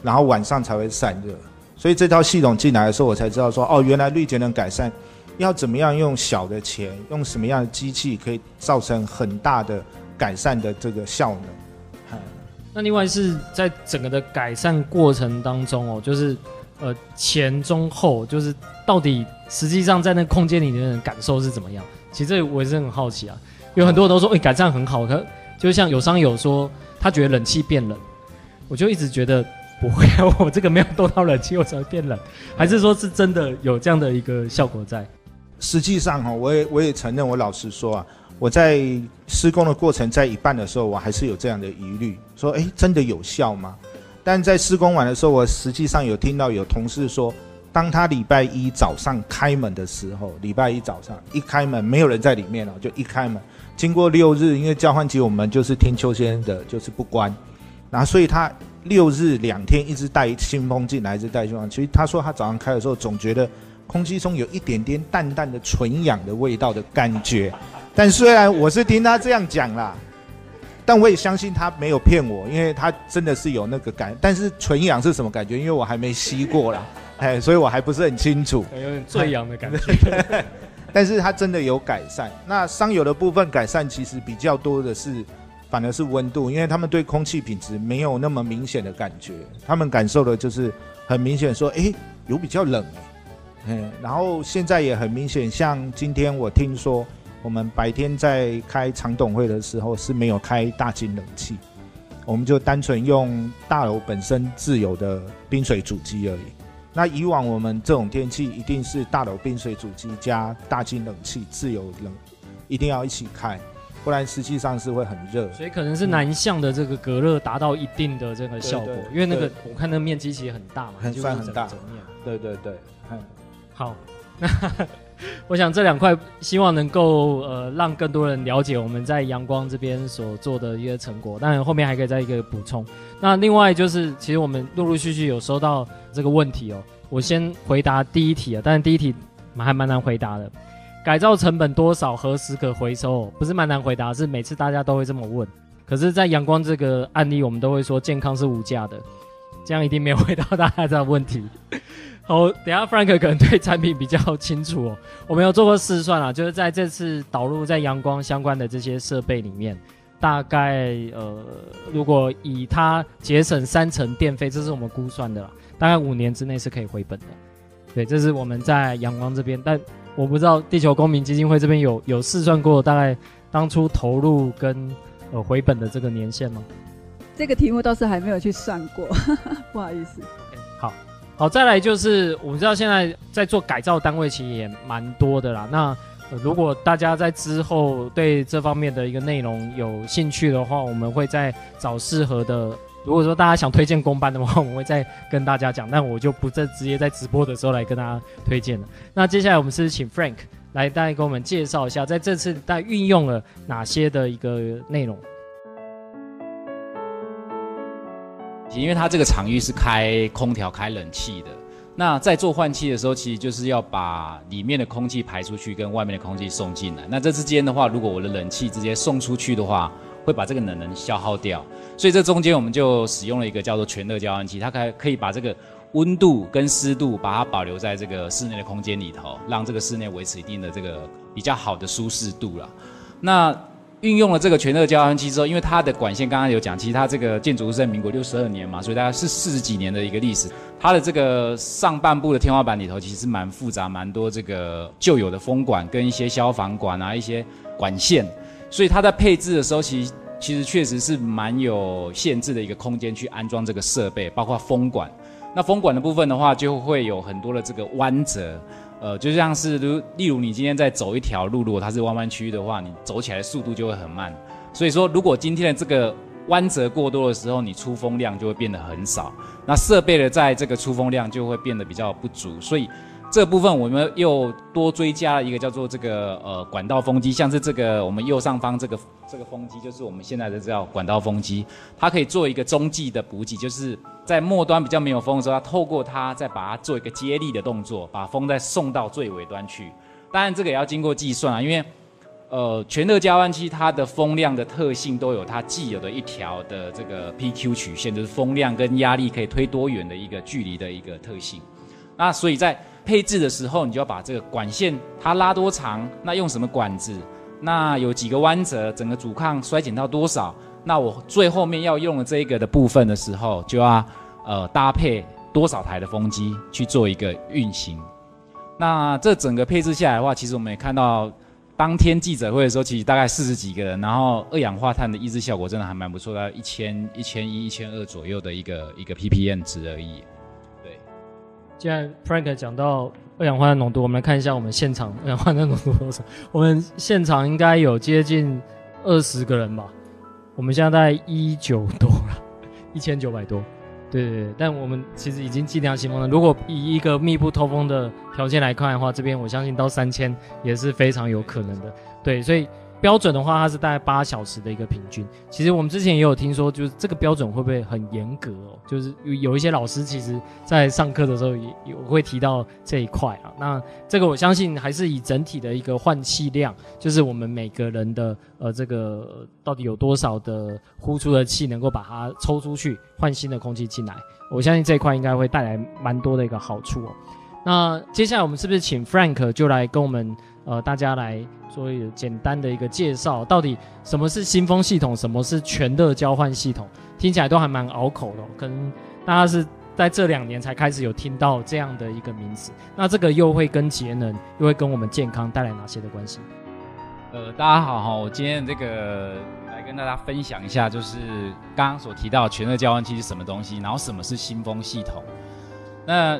然后晚上才会散热。所以这套系统进来的时候，我才知道说，哦，原来绿节能改善要怎么样用小的钱，用什么样的机器可以造成很大的。改善的这个效能，那另外是在整个的改善过程当中哦，就是呃前中后，就是到底实际上在那空间里面的感受是怎么样？其实这我也是很好奇啊。有很多人都说，哎、改善很好，可就像有商友说，他觉得冷气变冷，我就一直觉得不会啊，[LAUGHS] 我这个没有动到冷气，我才会变冷，还是说是真的有这样的一个效果在？实际上哈，我也我也承认，我老实说啊，我在施工的过程在一半的时候，我还是有这样的疑虑，说，哎、真的有效吗？但在施工完的时候，我实际上有听到有同事说，当他礼拜一早上开门的时候，礼拜一早上一开门，没有人在里面了，就一开门，经过六日，因为交换机我们就是听邱先生的，就是不关，然后所以他六日两天一直带新风进来，一直带新风。其实他说他早上开的时候，总觉得空气中有一点点淡淡的纯氧的味道的感觉，但虽然我是听他这样讲啦。但我也相信他没有骗我，因为他真的是有那个感。但是纯氧是什么感觉？因为我还没吸过啦，[LAUGHS] 哎，所以我还不是很清楚。有点醉氧的感觉。[LAUGHS] 但是它真的有改善。那商友的部分改善其实比较多的是，反而是温度，因为他们对空气品质没有那么明显的感觉，他们感受的就是很明显说，哎，有比较冷，嗯，然后现在也很明显，像今天我听说。我们白天在开长董会的时候是没有开大金冷气，我们就单纯用大楼本身自有的冰水主机而已。那以往我们这种天气一定是大楼冰水主机加大金冷气自有冷，一定要一起开，不然实际上是会很热。所以可能是南向的这个隔热达到一定的这个效果，因为那个我看那个面积其实很大嘛，很算很大。对对对，嗯，好，那。[LAUGHS] 我想这两块希望能够呃让更多人了解我们在阳光这边所做的一些成果，当然后面还可以再一个补充。那另外就是，其实我们陆陆续续有收到这个问题哦，我先回答第一题啊，但是第一题还蛮难回答的，改造成本多少，何时可回收？不是蛮难回答，是每次大家都会这么问。可是，在阳光这个案例，我们都会说健康是无价的，这样一定没有回答大家的问题。[LAUGHS] 好，等下 Frank 可能对产品比较清楚哦。我们有做过试算啊，就是在这次导入在阳光相关的这些设备里面，大概呃，如果以它节省三成电费，这是我们估算的啦，大概五年之内是可以回本的。对，这是我们在阳光这边，但我不知道地球公民基金会这边有有试算过大概当初投入跟呃回本的这个年限吗？这个题目倒是还没有去算过，[LAUGHS] 不好意思。Okay, 好。好，再来就是我们知道现在在做改造单位其实也蛮多的啦。那、呃、如果大家在之后对这方面的一个内容有兴趣的话，我们会再找适合的。如果说大家想推荐公班的话，我们会再跟大家讲。但我就不再直接在直播的时候来跟大家推荐了。那接下来我们是请 Frank 来大概给我们介绍一下，在这次大概运用了哪些的一个内容。因为它这个场域是开空调、开冷气的，那在做换气的时候，其实就是要把里面的空气排出去，跟外面的空气送进来。那这之间的话，如果我的冷气直接送出去的话，会把这个冷能消耗掉。所以这中间我们就使用了一个叫做全热交换器，它可可以把这个温度跟湿度把它保留在这个室内的空间里头，让这个室内维持一定的这个比较好的舒适度了。那运用了这个全热交换器之后，因为它的管线刚刚有讲，其实它这个建筑是在民国六十二年嘛，所以大概是四十几年的一个历史。它的这个上半部的天花板里头其实蛮复杂，蛮多这个旧有的风管跟一些消防管啊，一些管线，所以它在配置的时候，其实其实确实是蛮有限制的一个空间去安装这个设备，包括风管。那风管的部分的话，就会有很多的这个弯折。呃，就像是如例如你今天在走一条路，如果它是弯弯曲的话，你走起来速度就会很慢。所以说，如果今天的这个弯折过多的时候，你出风量就会变得很少，那设备的在这个出风量就会变得比较不足，所以。这部分我们又多追加了一个叫做这个呃管道风机，像是这个我们右上方这个这个风机，就是我们现在的叫管道风机，它可以做一个中继的补给，就是在末端比较没有风的时候，它透过它再把它做一个接力的动作，把风再送到最尾端去。当然这个也要经过计算啊，因为呃全热交换器它的风量的特性都有它既有的一条的这个 PQ 曲线，就是风量跟压力可以推多远的一个距离的一个特性。那所以在配置的时候，你就要把这个管线它拉多长，那用什么管子，那有几个弯折，整个阻抗衰减到多少，那我最后面要用的这一个的部分的时候，就要呃搭配多少台的风机去做一个运行。那这整个配置下来的话，其实我们也看到当天记者会的时候，其实大概四十几个人，然后二氧化碳的抑制效果真的还蛮不错，大概一千一千一、一千二左右的一个一个 ppm 值而已。对，既然 Frank 讲到二氧化碳浓度，我们来看一下我们现场 [LAUGHS] 二氧化碳浓度多少。我们现场应该有接近二十个人吧？我们现在在一九多了，[LAUGHS] 一千九百多。对对对，但我们其实已经尽量新风了。如果以一个密不透风的条件来看的话，这边我相信到三千也是非常有可能的。对，所以。标准的话，它是大概八小时的一个平均。其实我们之前也有听说，就是这个标准会不会很严格哦？就是有有一些老师其实在上课的时候也有会提到这一块啊。那这个我相信还是以整体的一个换气量，就是我们每个人的呃这个到底有多少的呼出的气能够把它抽出去，换新的空气进来。我相信这一块应该会带来蛮多的一个好处哦。那接下来我们是不是请 Frank 就来跟我们呃大家来？做一个简单的一个介绍，到底什么是新风系统，什么是全热交换系统，听起来都还蛮拗口的，可能大家是在这两年才开始有听到这样的一个名词。那这个又会跟节能，又会跟我们健康带来哪些的关系？呃，大家好哈，我今天这个来跟大家分享一下，就是刚刚所提到全热交换器是什么东西，然后什么是新风系统。那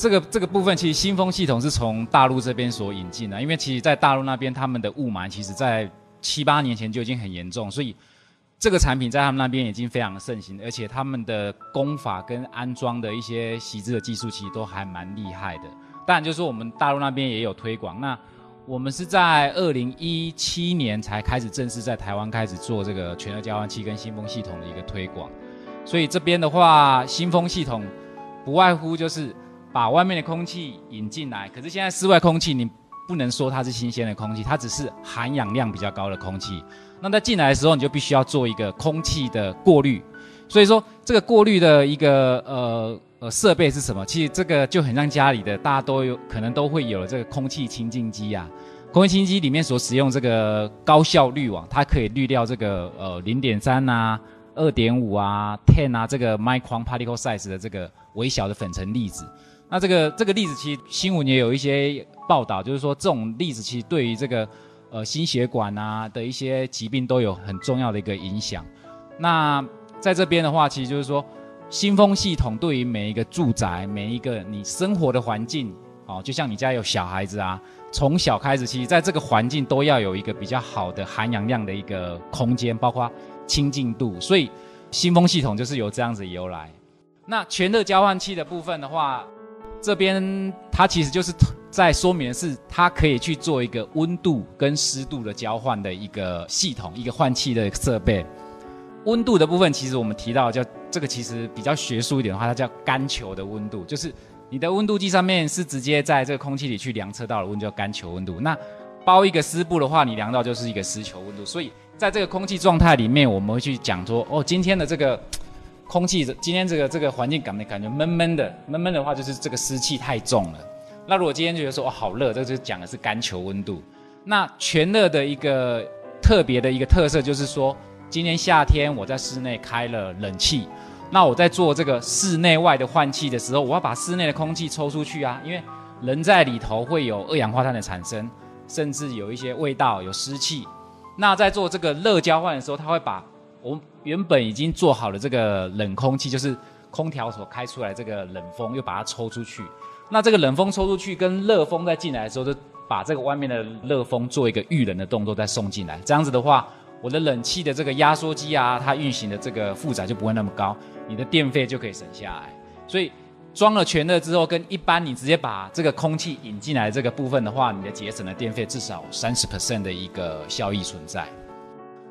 这个这个部分其实新风系统是从大陆这边所引进的，因为其实，在大陆那边他们的雾霾其实，在七八年前就已经很严重，所以这个产品在他们那边已经非常的盛行，而且他们的工法跟安装的一些锡纸的技术其实都还蛮厉害的。当然，就是我们大陆那边也有推广。那我们是在二零一七年才开始正式在台湾开始做这个全热交换器跟新风系统的一个推广。所以这边的话，新风系统不外乎就是。把外面的空气引进来，可是现在室外空气你不能说它是新鲜的空气，它只是含氧量比较高的空气。那在进来的时候，你就必须要做一个空气的过滤。所以说，这个过滤的一个呃呃设备是什么？其实这个就很像家里的，大家都有可能都会有这个空气清净机啊。空气清净机里面所使用这个高效滤网，它可以滤掉这个呃零点三啊、二点五啊、ten 啊这个 micron particle size 的这个微小的粉尘粒子。那这个这个例子其实新闻也有一些报道，就是说这种例子其实对于这个呃心血管啊的一些疾病都有很重要的一个影响。那在这边的话，其实就是说新风系统对于每一个住宅、每一个你生活的环境，哦，就像你家有小孩子啊，从小开始，其实在这个环境都要有一个比较好的含氧量的一个空间，包括清净度。所以新风系统就是由这样子由来。那全热交换器的部分的话，这边它其实就是在说明的是，它可以去做一个温度跟湿度的交换的一个系统，一个换气的设备。温度的部分，其实我们提到叫这个，其实比较学术一点的话，它叫干球的温度，就是你的温度计上面是直接在这个空气里去量测到的温度，叫干球温度。那包一个湿布的话，你量到就是一个湿球温度。所以在这个空气状态里面，我们会去讲说，哦，今天的这个。空气今天这个这个环境感的感觉闷闷的，闷闷的话就是这个湿气太重了。那如果今天觉得说哦好热，这就讲的是干球温度。那全热的一个特别的一个特色就是说，今天夏天我在室内开了冷气，那我在做这个室内外的换气的时候，我要把室内的空气抽出去啊，因为人在里头会有二氧化碳的产生，甚至有一些味道、有湿气。那在做这个热交换的时候，它会把我们原本已经做好了这个冷空气，就是空调所开出来这个冷风，又把它抽出去。那这个冷风抽出去，跟热风再进来的时候，就把这个外面的热风做一个遇冷的动作，再送进来。这样子的话，我的冷气的这个压缩机啊，它运行的这个负载就不会那么高，你的电费就可以省下来。所以装了全热之后，跟一般你直接把这个空气引进来这个部分的话，你的节省的电费至少三十 percent 的一个效益存在。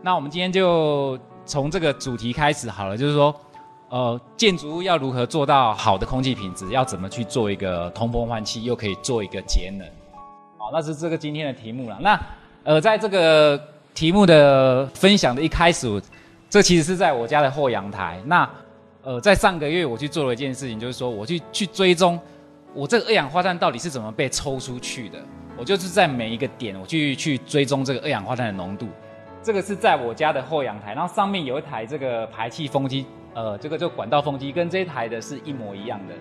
那我们今天就。从这个主题开始好了，就是说，呃，建筑物要如何做到好的空气品质？要怎么去做一个通风换气，又可以做一个节能？好，那是这个今天的题目了。那呃，在这个题目的分享的一开始，这其实是在我家的后阳台。那呃，在上个月我去做了一件事情，就是说我去去追踪我这个二氧化碳到底是怎么被抽出去的。我就是在每一个点，我去去追踪这个二氧化碳的浓度。这个是在我家的后阳台，然后上面有一台这个排气风机，呃，这个就管道风机，跟这一台的是一模一样的。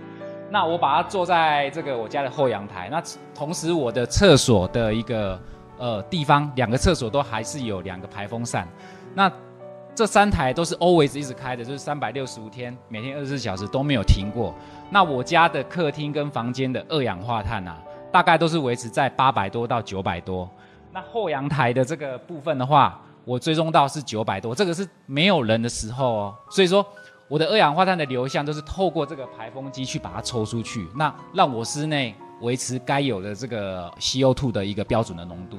那我把它做在这个我家的后阳台，那同时我的厕所的一个呃地方，两个厕所都还是有两个排风扇。那这三台都是 always 一直开的，就是三百六十五天，每天二十四小时都没有停过。那我家的客厅跟房间的二氧化碳啊，大概都是维持在八百多到九百多。那后阳台的这个部分的话，我追踪到是九百多，这个是没有人的时候哦。所以说，我的二氧化碳的流向都是透过这个排风机去把它抽出去，那让我室内维持该有的这个 CO2 的一个标准的浓度。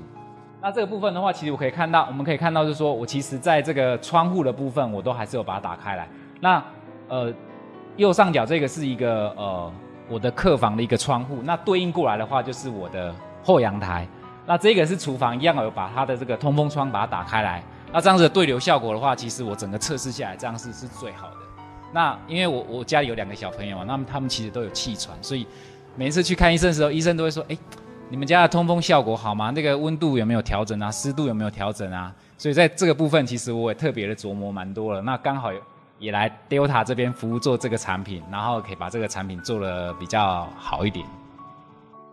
那这个部分的话，其实我可以看到，我们可以看到，就是说我其实在这个窗户的部分，我都还是有把它打开来。那呃，右上角这个是一个呃我的客房的一个窗户，那对应过来的话就是我的后阳台。那这个是厨房，一样有把它的这个通风窗把它打开来。那这样子的对流效果的话，其实我整个测试下来，这样是是最好的。那因为我我家里有两个小朋友嘛，那么他们其实都有气喘，所以每一次去看医生的时候，医生都会说，哎。你们家的通风效果好吗？那个温度有没有调整啊？湿度有没有调整啊？所以在这个部分，其实我也特别的琢磨蛮多了。那刚好也来 Delta 这边服务做这个产品，然后可以把这个产品做的比较好一点。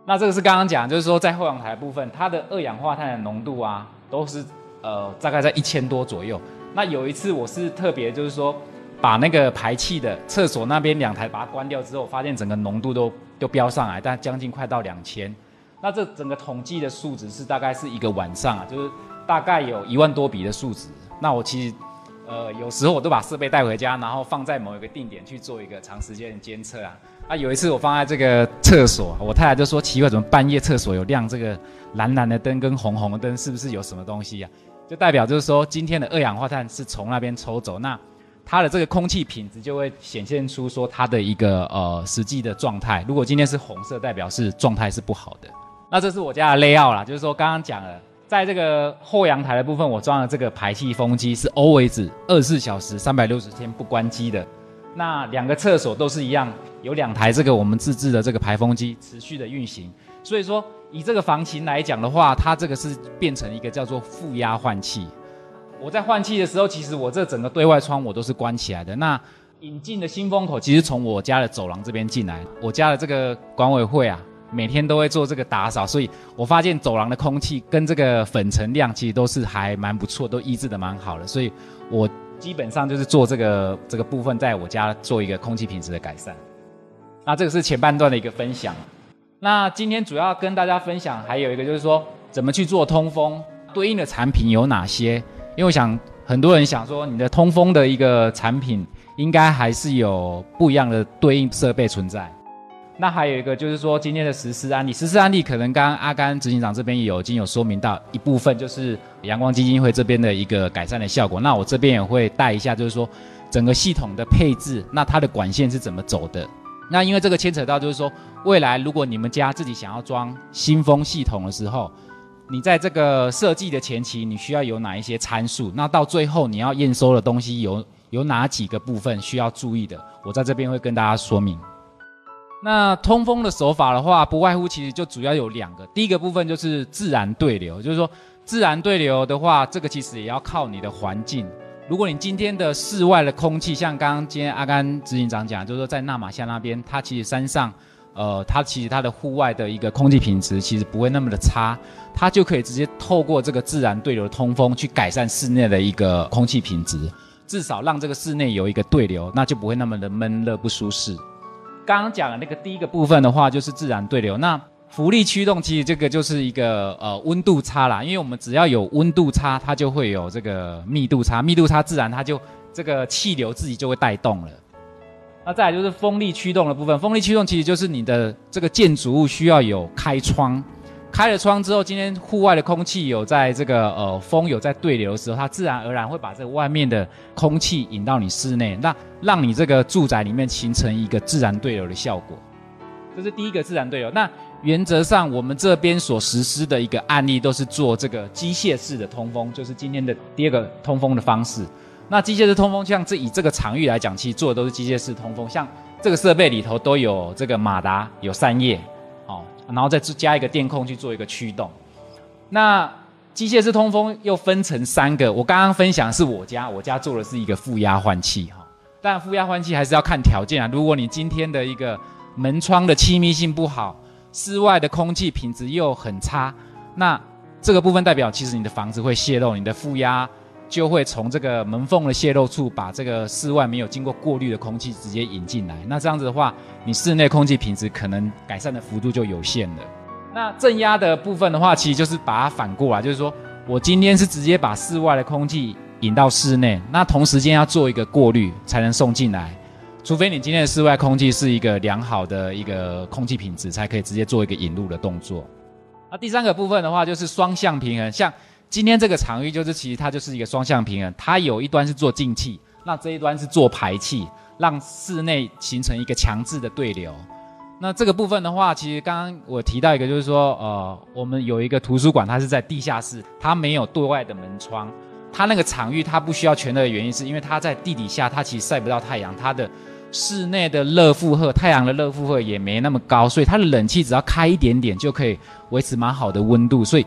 那这个是刚刚讲，就是说在后阳台部分，它的二氧化碳的浓度啊，都是呃大概在一千多左右。那有一次我是特别就是说，把那个排气的厕所那边两台把它关掉之后，发现整个浓度都都飙上来，但将近快到两千。那这整个统计的数值是大概是一个晚上啊，就是大概有一万多笔的数值。那我其实，呃，有时候我都把设备带回家，然后放在某一个定点去做一个长时间的监测啊。啊，有一次我放在这个厕所，我太太就说奇怪，怎么半夜厕所有亮这个蓝蓝的灯跟红红的灯，是不是有什么东西呀？就代表就是说今天的二氧化碳是从那边抽走，那它的这个空气品质就会显现出说它的一个呃实际的状态。如果今天是红色，代表是状态是不好的。那这是我家的 layout 啦，就是说刚刚讲了，在这个后阳台的部分，我装了这个排气风机，是 always 二十四小时、三百六十天不关机的。那两个厕所都是一样，有两台这个我们自制的这个排风机持续的运行。所以说，以这个房型来讲的话，它这个是变成一个叫做负压换气。我在换气的时候，其实我这整个对外窗我都是关起来的。那引进的新风口其实从我家的走廊这边进来，我家的这个管委会啊。每天都会做这个打扫，所以我发现走廊的空气跟这个粉尘量其实都是还蛮不错，都抑制的蛮好的。所以我基本上就是做这个这个部分，在我家做一个空气品质的改善。那这个是前半段的一个分享。那今天主要跟大家分享还有一个就是说，怎么去做通风，对应的产品有哪些？因为我想很多人想说，你的通风的一个产品应该还是有不一样的对应设备存在。那还有一个就是说，今天的实施案例，实施案例可能刚刚阿甘执行长这边有已经有说明到一部分，就是阳光基金会这边的一个改善的效果。那我这边也会带一下，就是说整个系统的配置，那它的管线是怎么走的？那因为这个牵扯到，就是说未来如果你们家自己想要装新风系统的时候，你在这个设计的前期，你需要有哪一些参数？那到最后你要验收的东西有有哪几个部分需要注意的？我在这边会跟大家说明。那通风的手法的话，不外乎其实就主要有两个。第一个部分就是自然对流，就是说自然对流的话，这个其实也要靠你的环境。如果你今天的室外的空气，像刚刚今天阿甘执行长讲，就是说在纳玛夏那边，它其实山上，呃，它其实它的户外的一个空气品质其实不会那么的差，它就可以直接透过这个自然对流的通风去改善室内的一个空气品质，至少让这个室内有一个对流，那就不会那么的闷热不舒适。刚刚讲的那个第一个部分的话，就是自然对流。那浮力驱动其实这个就是一个呃温度差啦，因为我们只要有温度差，它就会有这个密度差，密度差自然它就这个气流自己就会带动了。那再来就是风力驱动的部分，风力驱动其实就是你的这个建筑物需要有开窗。开了窗之后，今天户外的空气有在这个呃风有在对流的时候，它自然而然会把这个外面的空气引到你室内，那让你这个住宅里面形成一个自然对流的效果。这是第一个自然对流。那原则上我们这边所实施的一个案例都是做这个机械式的通风，就是今天的第二个通风的方式。那机械式通风，像这以这个场域来讲，其实做的都是机械式通风，像这个设备里头都有这个马达，有扇叶。然后再加一个电控去做一个驱动。那机械式通风又分成三个，我刚刚分享是我家，我家做的是一个负压换气哈。但负压换气还是要看条件啊。如果你今天的一个门窗的气密性不好，室外的空气品质又很差，那这个部分代表其实你的房子会泄漏，你的负压就会从这个门缝的泄漏处把这个室外没有经过过滤的空气直接引进来。那这样子的话，你室内空气品质可能改善的幅度就有限了。那正压的部分的话，其实就是把它反过来，就是说我今天是直接把室外的空气引到室内，那同时间要做一个过滤才能送进来。除非你今天的室外空气是一个良好的一个空气品质，才可以直接做一个引入的动作。那第三个部分的话，就是双向平衡。像今天这个场域，就是其实它就是一个双向平衡，它有一端是做进气，那这一端是做排气，让室内形成一个强制的对流。那这个部分的话，其实刚刚我提到一个，就是说，呃，我们有一个图书馆，它是在地下室，它没有对外的门窗，它那个场域它不需要全热的原因，是因为它在地底下，它其实晒不到太阳，它的。室内的热负荷，太阳的热负荷也没那么高，所以它的冷气只要开一点点就可以维持蛮好的温度。所以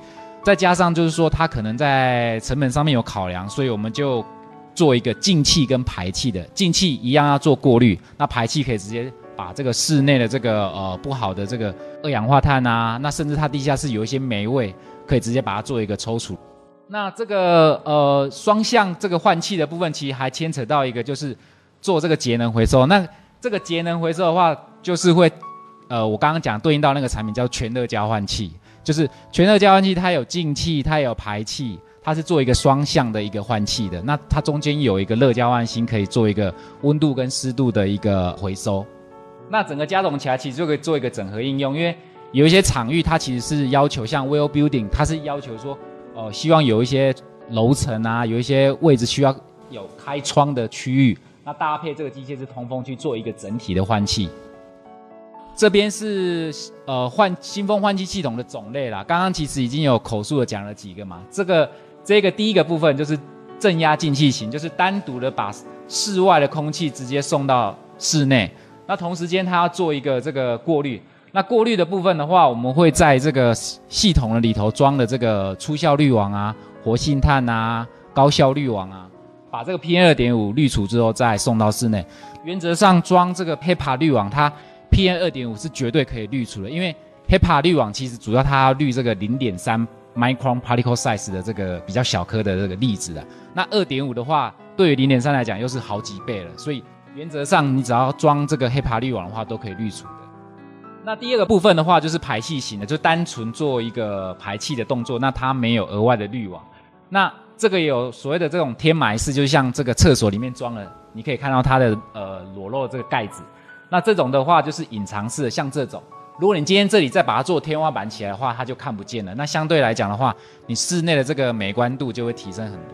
再加上就是说，它可能在成本上面有考量，所以我们就做一个进气跟排气的。进气一样要做过滤，那排气可以直接把这个室内的这个呃不好的这个二氧化碳啊，那甚至它地下室有一些霉味，可以直接把它做一个抽除。那这个呃双向这个换气的部分，其实还牵扯到一个就是。做这个节能回收，那这个节能回收的话，就是会，呃，我刚刚讲对应到那个产品叫全热交换器，就是全热交换器，它有进气，它有排气，它是做一个双向的一个换气的。那它中间有一个热交换芯，可以做一个温度跟湿度的一个回收。那整个加总起来，其实就可以做一个整合应用，因为有一些场域它其实是要求像 well building，它是要求说，呃，希望有一些楼层啊，有一些位置需要有开窗的区域。那搭配这个机械式通风去做一个整体的换气，这边是呃换新风换气系统的种类啦。刚刚其实已经有口述的讲了几个嘛。这个这个第一个部分就是正压进气型，就是单独的把室外的空气直接送到室内。那同时间它要做一个这个过滤。那过滤的部分的话，我们会在这个系统的里头装的这个粗效滤网啊、活性炭啊、高效滤网啊。把这个 PM 二点五滤除之后，再送到室内。原则上装这个 HEPA 滤网，它 PM 二点五是绝对可以滤除的。因为 HEPA 滤网其实主要它要滤这个零点三 micron particle size 的这个比较小颗的这个粒子的。那二点五的话，对于零点三来讲又是好几倍了。所以原则上你只要装这个 HEPA 滤网的话，都可以滤除的。那第二个部分的话，就是排气型的，就单纯做一个排气的动作，那它没有额外的滤网。那这个有所谓的这种天埋式，就像这个厕所里面装了，你可以看到它的呃裸露这个盖子。那这种的话就是隐藏式的，像这种，如果你今天这里再把它做天花板起来的话，它就看不见了。那相对来讲的话，你室内的这个美观度就会提升很多。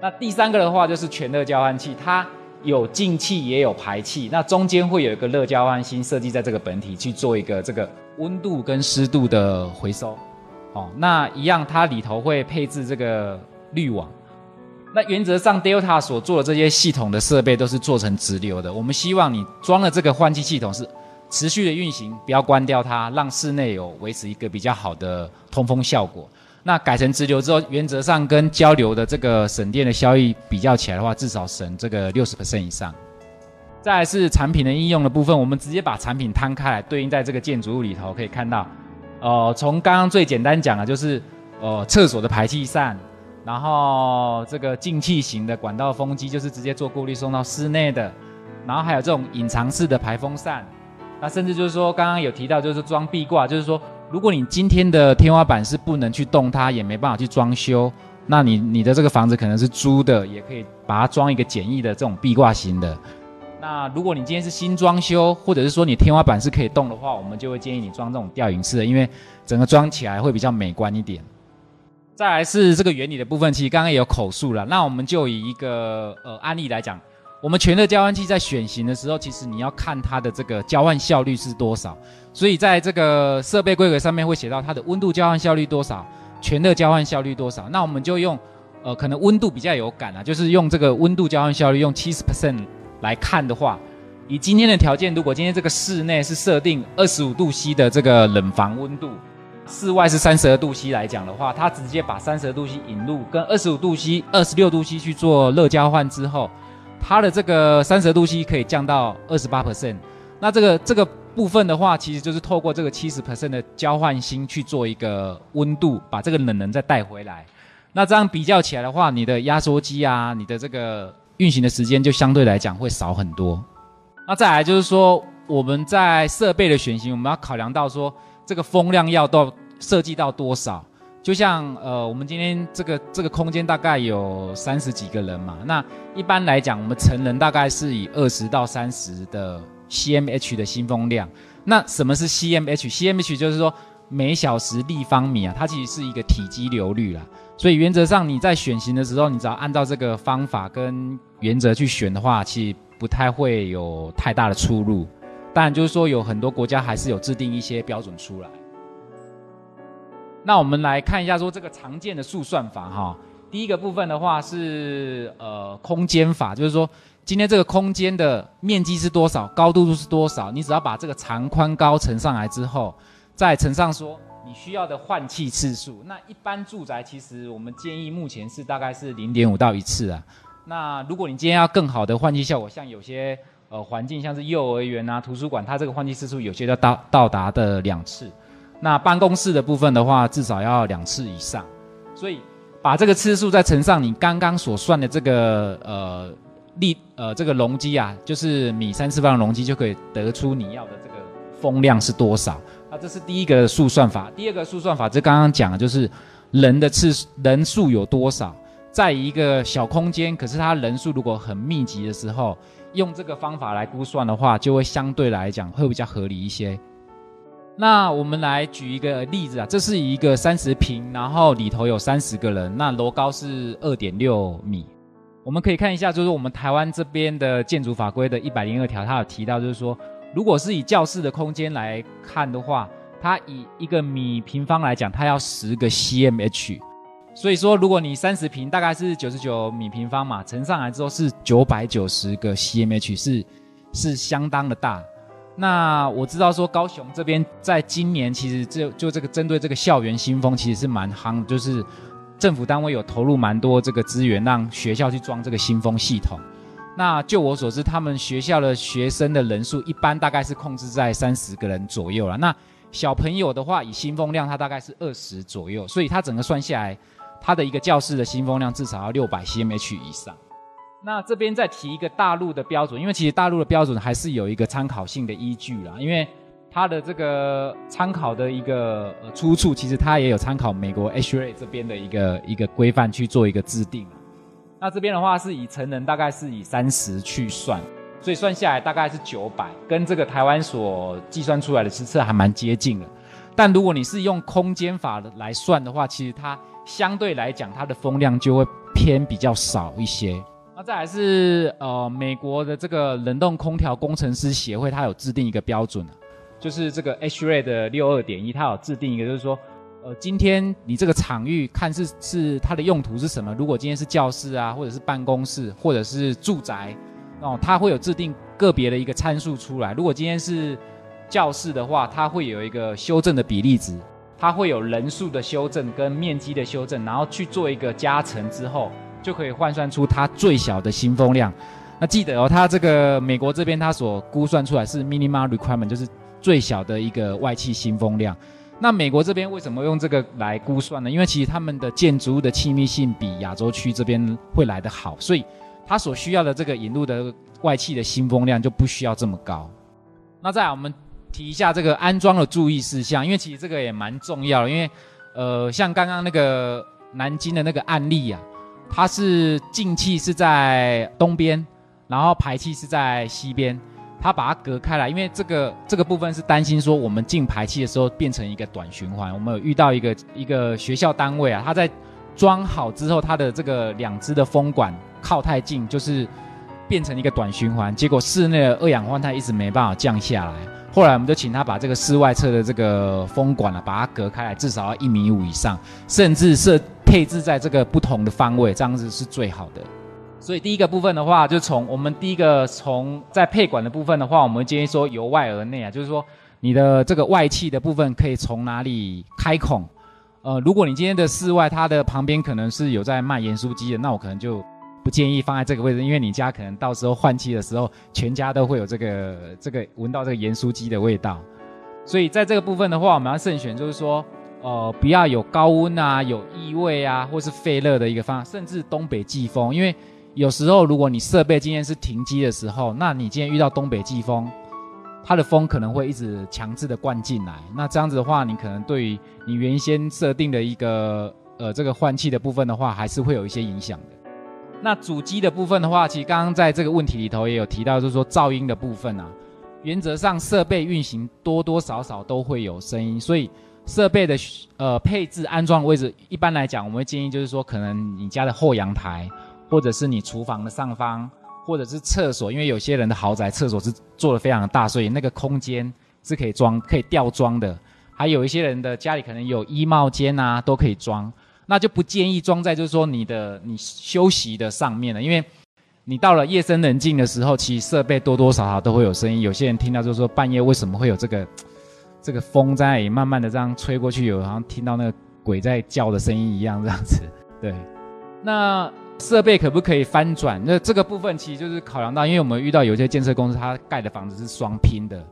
那第三个的话就是全热交换器，它有进气也有排气，那中间会有一个热交换芯设计在这个本体去做一个这个温度跟湿度的回收。哦，那一样它里头会配置这个。滤网，那原则上 Delta 所做的这些系统的设备都是做成直流的。我们希望你装了这个换气系统是持续的运行，不要关掉它，让室内有维持一个比较好的通风效果。那改成直流之后，原则上跟交流的这个省电的效益比较起来的话，至少省这个六十 percent 以上。再来是产品的应用的部分，我们直接把产品摊开来，对应在这个建筑物里头可以看到。呃，从刚刚最简单讲的，就是呃厕所的排气扇。然后这个进气型的管道风机就是直接做过滤送到室内的，然后还有这种隐藏式的排风扇，那甚至就是说刚刚有提到就是装壁挂，就是说如果你今天的天花板是不能去动它，也没办法去装修，那你你的这个房子可能是租的，也可以把它装一个简易的这种壁挂型的。那如果你今天是新装修，或者是说你天花板是可以动的话，我们就会建议你装这种吊顶式的，因为整个装起来会比较美观一点。再来是这个原理的部分，其实刚刚也有口述了。那我们就以一个呃案例来讲，我们全热交换器在选型的时候，其实你要看它的这个交换效率是多少。所以在这个设备规格上面会写到它的温度交换效率多少，全热交换效率多少。那我们就用呃可能温度比较有感啊，就是用这个温度交换效率用七十 percent 来看的话，以今天的条件，如果今天这个室内是设定二十五度 C 的这个冷房温度。室外是三十二度 C 来讲的话，它直接把三十二度 C 引入，跟二十五度 C、二十六度 C 去做热交换之后，它的这个三十二度 C 可以降到二十八 percent。那这个这个部分的话，其实就是透过这个七十 percent 的交换芯去做一个温度，把这个冷能再带回来。那这样比较起来的话，你的压缩机啊，你的这个运行的时间就相对来讲会少很多。那再来就是说，我们在设备的选型，我们要考量到说这个风量要到设计到多少。就像呃，我们今天这个这个空间大概有三十几个人嘛，那一般来讲，我们成人大概是以二十到三十的 CMH 的新风量。那什么是 CMH？CMH 就是说每小时立方米啊，它其实是一个体积流率啦。所以原则上你在选型的时候，你只要按照这个方法跟原则去选的话，其实不太会有太大的出入。当然就是说有很多国家还是有制定一些标准出来。那我们来看一下说这个常见的速算法哈。第一个部分的话是呃空间法，就是说今天这个空间的面积是多少，高度是多少，你只要把这个长宽高乘上来之后，再乘上说。你需要的换气次数，那一般住宅其实我们建议目前是大概是零点五到一次啊。那如果你今天要更好的换气效果，像有些呃环境像是幼儿园啊、图书馆，它这个换气次数有些要到到达的两次。那办公室的部分的话，至少要两次以上。所以把这个次数再乘上你刚刚所算的这个呃力呃这个容积啊，就是米三次方的容积，就可以得出你要的这个风量是多少。那这是第一个速算法，第二个速算法，这刚刚讲的就是人的次数人数有多少，在一个小空间，可是它人数如果很密集的时候，用这个方法来估算的话，就会相对来讲会比较合理一些。那我们来举一个例子啊，这是一个三十平，然后里头有三十个人，那楼高是二点六米。我们可以看一下，就是我们台湾这边的建筑法规的一百零二条，它有提到，就是说。如果是以教室的空间来看的话，它以一个米平方来讲，它要十个 CMH。所以说，如果你三十平，大概是九十九米平方嘛，乘上来之后是九百九十个 CMH，是是相当的大。那我知道说高雄这边在今年其实就就这个针对这个校园新风其实是蛮夯，就是政府单位有投入蛮多这个资源，让学校去装这个新风系统。那就我所知，他们学校的学生的人数一般大概是控制在三十个人左右了。那小朋友的话，以新风量，它大概是二十左右，所以它整个算下来，它的一个教室的新风量至少要六百 CMH 以上。那这边再提一个大陆的标准，因为其实大陆的标准还是有一个参考性的依据啦，因为它的这个参考的一个呃出处，其实它也有参考美国 h r a 这边的一个一个规范去做一个制定。那这边的话是以成人大概是以三十去算，所以算下来大概是九百，跟这个台湾所计算出来的实测还蛮接近的。但如果你是用空间法来算的话，其实它相对来讲它的风量就会偏比较少一些。那再来是呃美国的这个冷冻空调工程师协会，它有制定一个标准啊，就是这个 HRA 的六二点一，它有制定一个就是说。呃，今天你这个场域看是是它的用途是什么？如果今天是教室啊，或者是办公室，或者是住宅，哦，它会有制定个别的一个参数出来。如果今天是教室的话，它会有一个修正的比例值，它会有人数的修正跟面积的修正，然后去做一个加成之后，就可以换算出它最小的新风量。那记得哦，它这个美国这边它所估算出来是 minimum requirement，就是最小的一个外气新风量。那美国这边为什么用这个来估算呢？因为其实他们的建筑物的气密性比亚洲区这边会来得好，所以它所需要的这个引入的外气的新风量就不需要这么高。那再来我们提一下这个安装的注意事项，因为其实这个也蛮重要，因为呃像刚刚那个南京的那个案例啊，它是进气是在东边，然后排气是在西边。它把它隔开来，因为这个这个部分是担心说我们进排气的时候变成一个短循环。我们有遇到一个一个学校单位啊，它在装好之后，它的这个两支的风管靠太近，就是变成一个短循环，结果室内的二氧化碳一直没办法降下来。后来我们就请他把这个室外侧的这个风管啊，把它隔开来，至少要一米五以上，甚至设配置在这个不同的方位，这样子是最好的。所以第一个部分的话，就从我们第一个从在配管的部分的话，我们建议说由外而内啊，就是说你的这个外气的部分可以从哪里开孔？呃，如果你今天的室外它的旁边可能是有在卖盐酥鸡的，那我可能就建议放在这个位置，因为你家可能到时候换气的时候，全家都会有这个这个闻到这个盐酥鸡的味道。所以在这个部分的话，我们要慎选，就是说，呃，不要有高温啊、有异味啊，或是废热的一个方案，甚至东北季风，因为有时候如果你设备今天是停机的时候，那你今天遇到东北季风。它的风可能会一直强制的灌进来，那这样子的话，你可能对于你原先设定的一个呃这个换气的部分的话，还是会有一些影响的。那主机的部分的话，其实刚刚在这个问题里头也有提到，就是说噪音的部分啊，原则上设备运行多多少少都会有声音，所以设备的呃配置安装位置，一般来讲，我们会建议就是说，可能你家的后阳台，或者是你厨房的上方。或者是厕所，因为有些人的豪宅厕所是做的非常大，所以那个空间是可以装、可以吊装的。还有一些人的家里可能有衣帽间啊，都可以装，那就不建议装在就是说你的你休息的上面了，因为你到了夜深人静的时候，其实设备多多少少都会有声音。有些人听到就是说半夜为什么会有这个这个风在那里慢慢的这样吹过去，有好像听到那个鬼在叫的声音一样这样子。对，那。设备可不可以翻转？那这个部分其实就是考量到，因为我们遇到有些建设公司，它盖的房子是双拼的，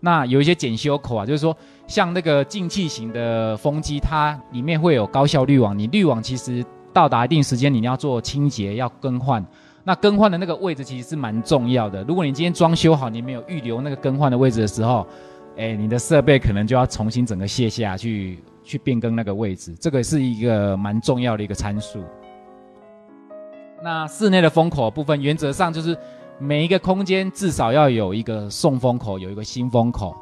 那有一些检修口啊，就是说像那个进气型的风机，它里面会有高效滤网，你滤网其实到达一定时间，你要做清洁，要更换。那更换的那个位置其实是蛮重要的。如果你今天装修好，你没有预留那个更换的位置的时候，哎，你的设备可能就要重新整个卸下去，去变更那个位置，这个是一个蛮重要的一个参数。那室内的风口部分，原则上就是每一个空间至少要有一个送风口，有一个新风口。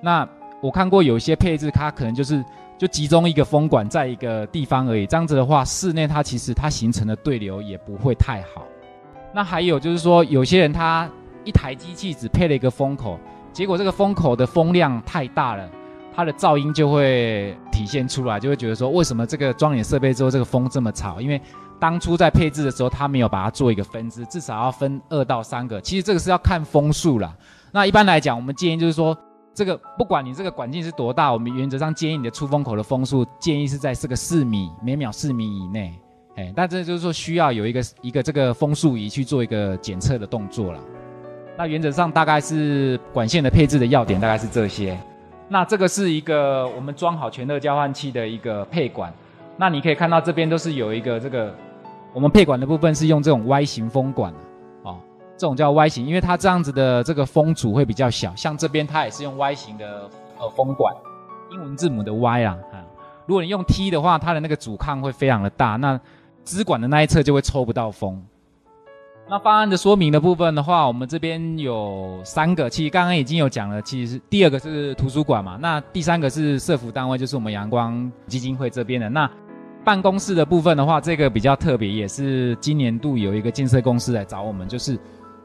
那我看过有一些配置，它可能就是就集中一个风管在一个地方而已。这样子的话，室内它其实它形成的对流也不会太好。那还有就是说，有些人他一台机器只配了一个风口，结果这个风口的风量太大了，它的噪音就会体现出来，就会觉得说，为什么这个装点设备之后这个风这么吵？因为当初在配置的时候，他没有把它做一个分支，至少要分二到三个。其实这个是要看风速啦。那一般来讲，我们建议就是说，这个不管你这个管径是多大，我们原则上建议你的出风口的风速建议是在这个四米每秒四米以内。哎，但这就是说需要有一个一个这个风速仪去做一个检测的动作了。那原则上大概是管线的配置的要点大概是这些。那这个是一个我们装好全热交换器的一个配管。那你可以看到这边都是有一个这个。我们配管的部分是用这种 Y 型风管的，哦，这种叫 Y 型，因为它这样子的这个风阻会比较小。像这边它也是用 Y 型的呃风管，英文字母的 Y 啊，哈。如果你用 T 的话，它的那个阻抗会非常的大，那支管的那一侧就会抽不到风。那方案的说明的部分的话，我们这边有三个，其实刚刚已经有讲了，其实是第二个是图书馆嘛，那第三个是社福单位，就是我们阳光基金会这边的那。办公室的部分的话，这个比较特别，也是今年度有一个建设公司来找我们，就是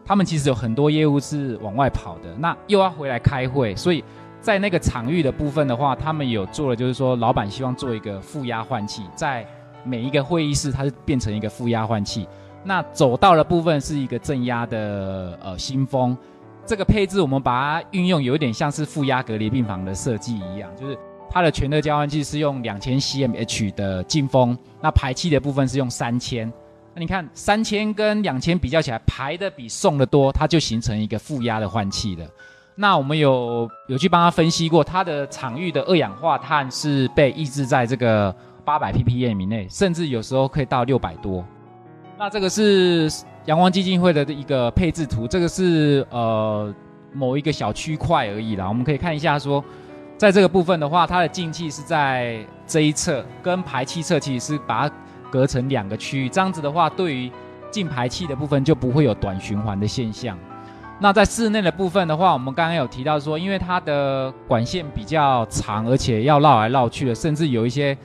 他们其实有很多业务是往外跑的，那又要回来开会，所以在那个场域的部分的话，他们有做了，就是说老板希望做一个负压换气，在每一个会议室它是变成一个负压换气，那走道的部分是一个正压的呃新风，这个配置我们把它运用有点像是负压隔离病房的设计一样，就是。它的全热交换器是用两千 cmH 的进风，那排气的部分是用三千。那你看三千跟两千比较起来，排的比送的多，它就形成一个负压的换气了。那我们有有去帮他分析过，它的场域的二氧化碳是被抑制在这个八百 ppm 以内，甚至有时候可以到六百多。那这个是阳光基金会的一个配置图，这个是呃某一个小区块而已啦。我们可以看一下说。在这个部分的话，它的进气是在这一侧，跟排气侧其实是把它隔成两个区域。这样子的话，对于进排气的部分就不会有短循环的现象。那在室内的部分的话，我们刚刚有提到说，因为它的管线比较长，而且要绕来绕去的，甚至有一些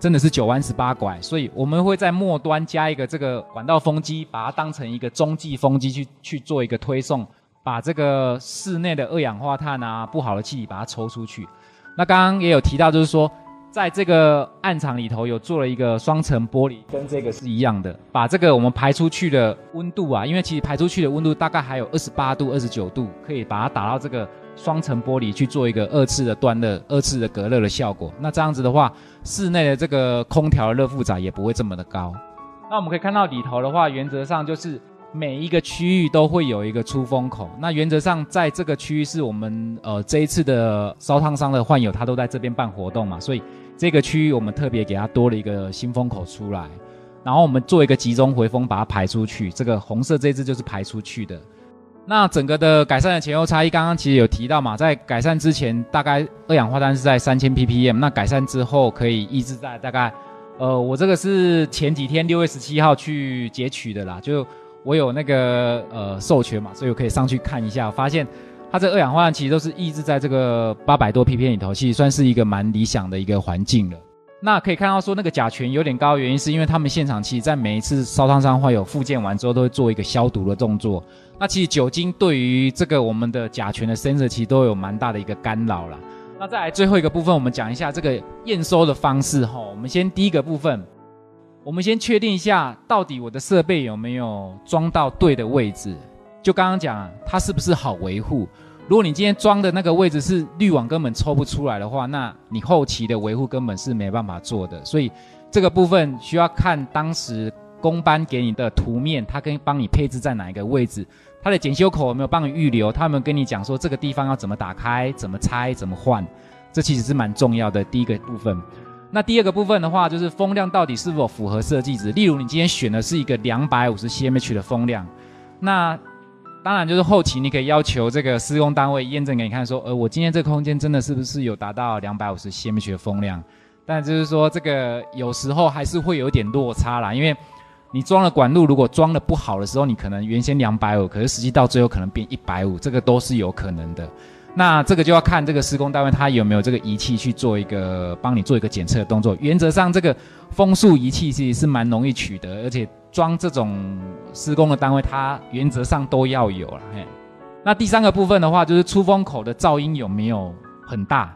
真的是九弯十八拐，所以我们会在末端加一个这个管道风机，把它当成一个中继风机去去做一个推送。把这个室内的二氧化碳啊，不好的气体把它抽出去。那刚刚也有提到，就是说，在这个暗场里头有做了一个双层玻璃，跟这个是一样的。把这个我们排出去的温度啊，因为其实排出去的温度大概还有二十八度、二十九度，可以把它打到这个双层玻璃去做一个二次的断热、二次的隔热的效果。那这样子的话，室内的这个空调的热负载也不会这么的高。那我们可以看到里头的话，原则上就是每一个区域都会有一个出风口。那原则上在这个区域是我们呃这一次的烧烫伤的患友，他都在这边办活动嘛，所以这个区域我们特别给他多了一个新风口出来，然后我们做一个集中回风，把它排出去。这个红色这只就是排出去的。那整个的改善的前后差异，刚刚其实有提到嘛，在改善之前大概二氧化碳是在三千 ppm，那改善之后可以抑制在大概。呃，我这个是前几天六月十七号去截取的啦，就我有那个呃授权嘛，所以我可以上去看一下，发现它这二氧化碳其实都是抑制在这个八百多 ppm 里头，其实算是一个蛮理想的一个环境了。那可以看到说那个甲醛有点高，原因是因为他们现场其实在每一次烧烫伤患有复健完之后都会做一个消毒的动作，那其实酒精对于这个我们的甲醛的 sensor 其实都有蛮大的一个干扰啦。那再来最后一个部分，我们讲一下这个验收的方式哈。我们先第一个部分，我们先确定一下到底我的设备有没有装到对的位置。就刚刚讲，它是不是好维护？如果你今天装的那个位置是滤网根本抽不出来的话，那你后期的维护根本是没办法做的。所以这个部分需要看当时工班给你的图面，它可以帮你配置在哪一个位置。它的检修口有没有帮你预留？他们跟你讲说这个地方要怎么打开、怎么拆、怎么换，这其实是蛮重要的第一个部分。那第二个部分的话，就是风量到底是否符合设计值。例如你今天选的是一个两百五十 cmH 的风量，那当然就是后期你可以要求这个施工单位验证给你看，说，呃，我今天这个空间真的是不是有达到两百五十 cmH 的风量？但就是说这个有时候还是会有点落差啦，因为。你装了管路，如果装的不好的时候，你可能原先两百五，可是实际到最后可能变一百五，这个都是有可能的。那这个就要看这个施工单位他有没有这个仪器去做一个帮你做一个检测的动作。原则上，这个风速仪器其实是蛮容易取得，而且装这种施工的单位，它原则上都要有了。嘿，那第三个部分的话，就是出风口的噪音有没有很大？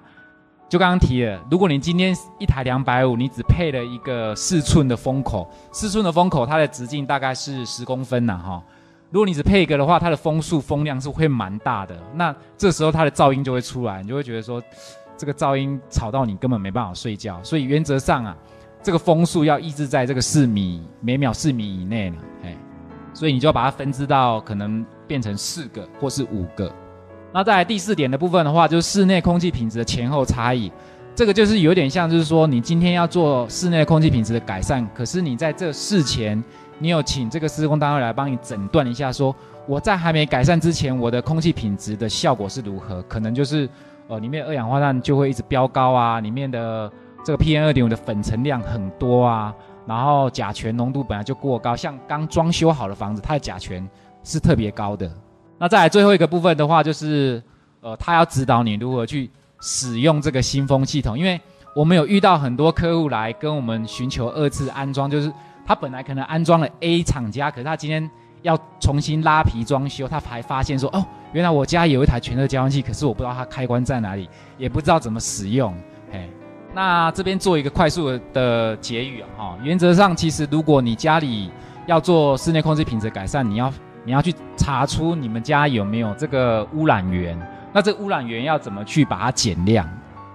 就刚刚提了，如果你今天一台两百五，你只配了一个四寸的风口，四寸的风口它的直径大概是十公分呐，哈。如果你只配一个的话，它的风速风量是会蛮大的，那这时候它的噪音就会出来，你就会觉得说，这个噪音吵到你根本没办法睡觉。所以原则上啊，这个风速要抑制在这个四米每秒四米以内呢，哎，所以你就要把它分支到可能变成四个或是五个。那再来第四点的部分的话，就是室内空气品质的前后差异。这个就是有点像，就是说你今天要做室内空气品质的改善，可是你在这事前，你有请这个施工单位来帮你诊断一下，说我在还没改善之前，我的空气品质的效果是如何？可能就是呃，里面二氧化碳就会一直飙高啊，里面的这个 PM 二点五的粉尘量很多啊，然后甲醛浓度本来就过高，像刚装修好的房子，它的甲醛是特别高的。那再来最后一个部分的话，就是，呃，他要指导你如何去使用这个新风系统，因为我们有遇到很多客户来跟我们寻求二次安装，就是他本来可能安装了 A 厂家，可是他今天要重新拉皮装修，他才发现说，哦，原来我家有一台全热交换器，可是我不知道它开关在哪里，也不知道怎么使用，嘿，那这边做一个快速的结语啊，哈，原则上其实如果你家里要做室内空气品质改善，你要。你要去查出你们家有没有这个污染源，那这污染源要怎么去把它减量？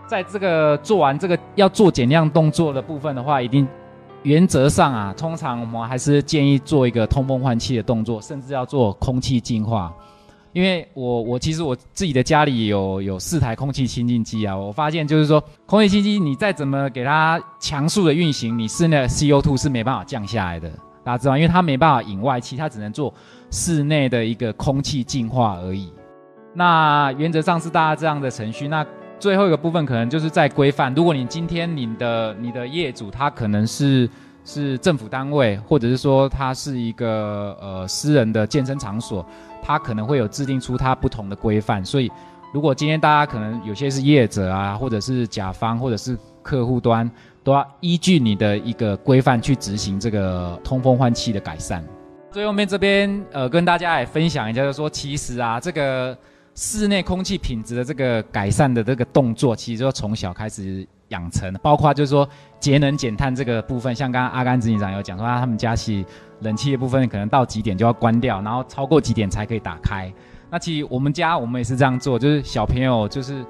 在这个做完这个要做减量动作的部分的话，一定原则上啊，通常我们还是建议做一个通风换气的动作，甚至要做空气净化。因为我我其实我自己的家里有有四台空气清净机啊，我发现就是说空气清净机你再怎么给它强速的运行，你室内的 CO2 是没办法降下来的。大家知道，因为它没办法引外气，它只能做室内的一个空气净化而已。那原则上是大家这样的程序。那最后一个部分可能就是在规范。如果你今天你的你的业主他可能是是政府单位，或者是说他是一个呃私人的健身场所，他可能会有制定出他不同的规范。所以如果今天大家可能有些是业者啊，或者是甲方，或者是客户端。都要依据你的一个规范去执行这个通风换气的改善。最后面这边呃跟大家也分享一下，就是说其实啊这个室内空气品质的这个改善的这个动作，其实就从小开始养成，包括就是说节能减碳这个部分，像刚刚阿甘执行长有讲说，他们家其实冷气的部分可能到几点就要关掉，然后超过几点才可以打开。那其实我们家我们也是这样做，就是小朋友就是。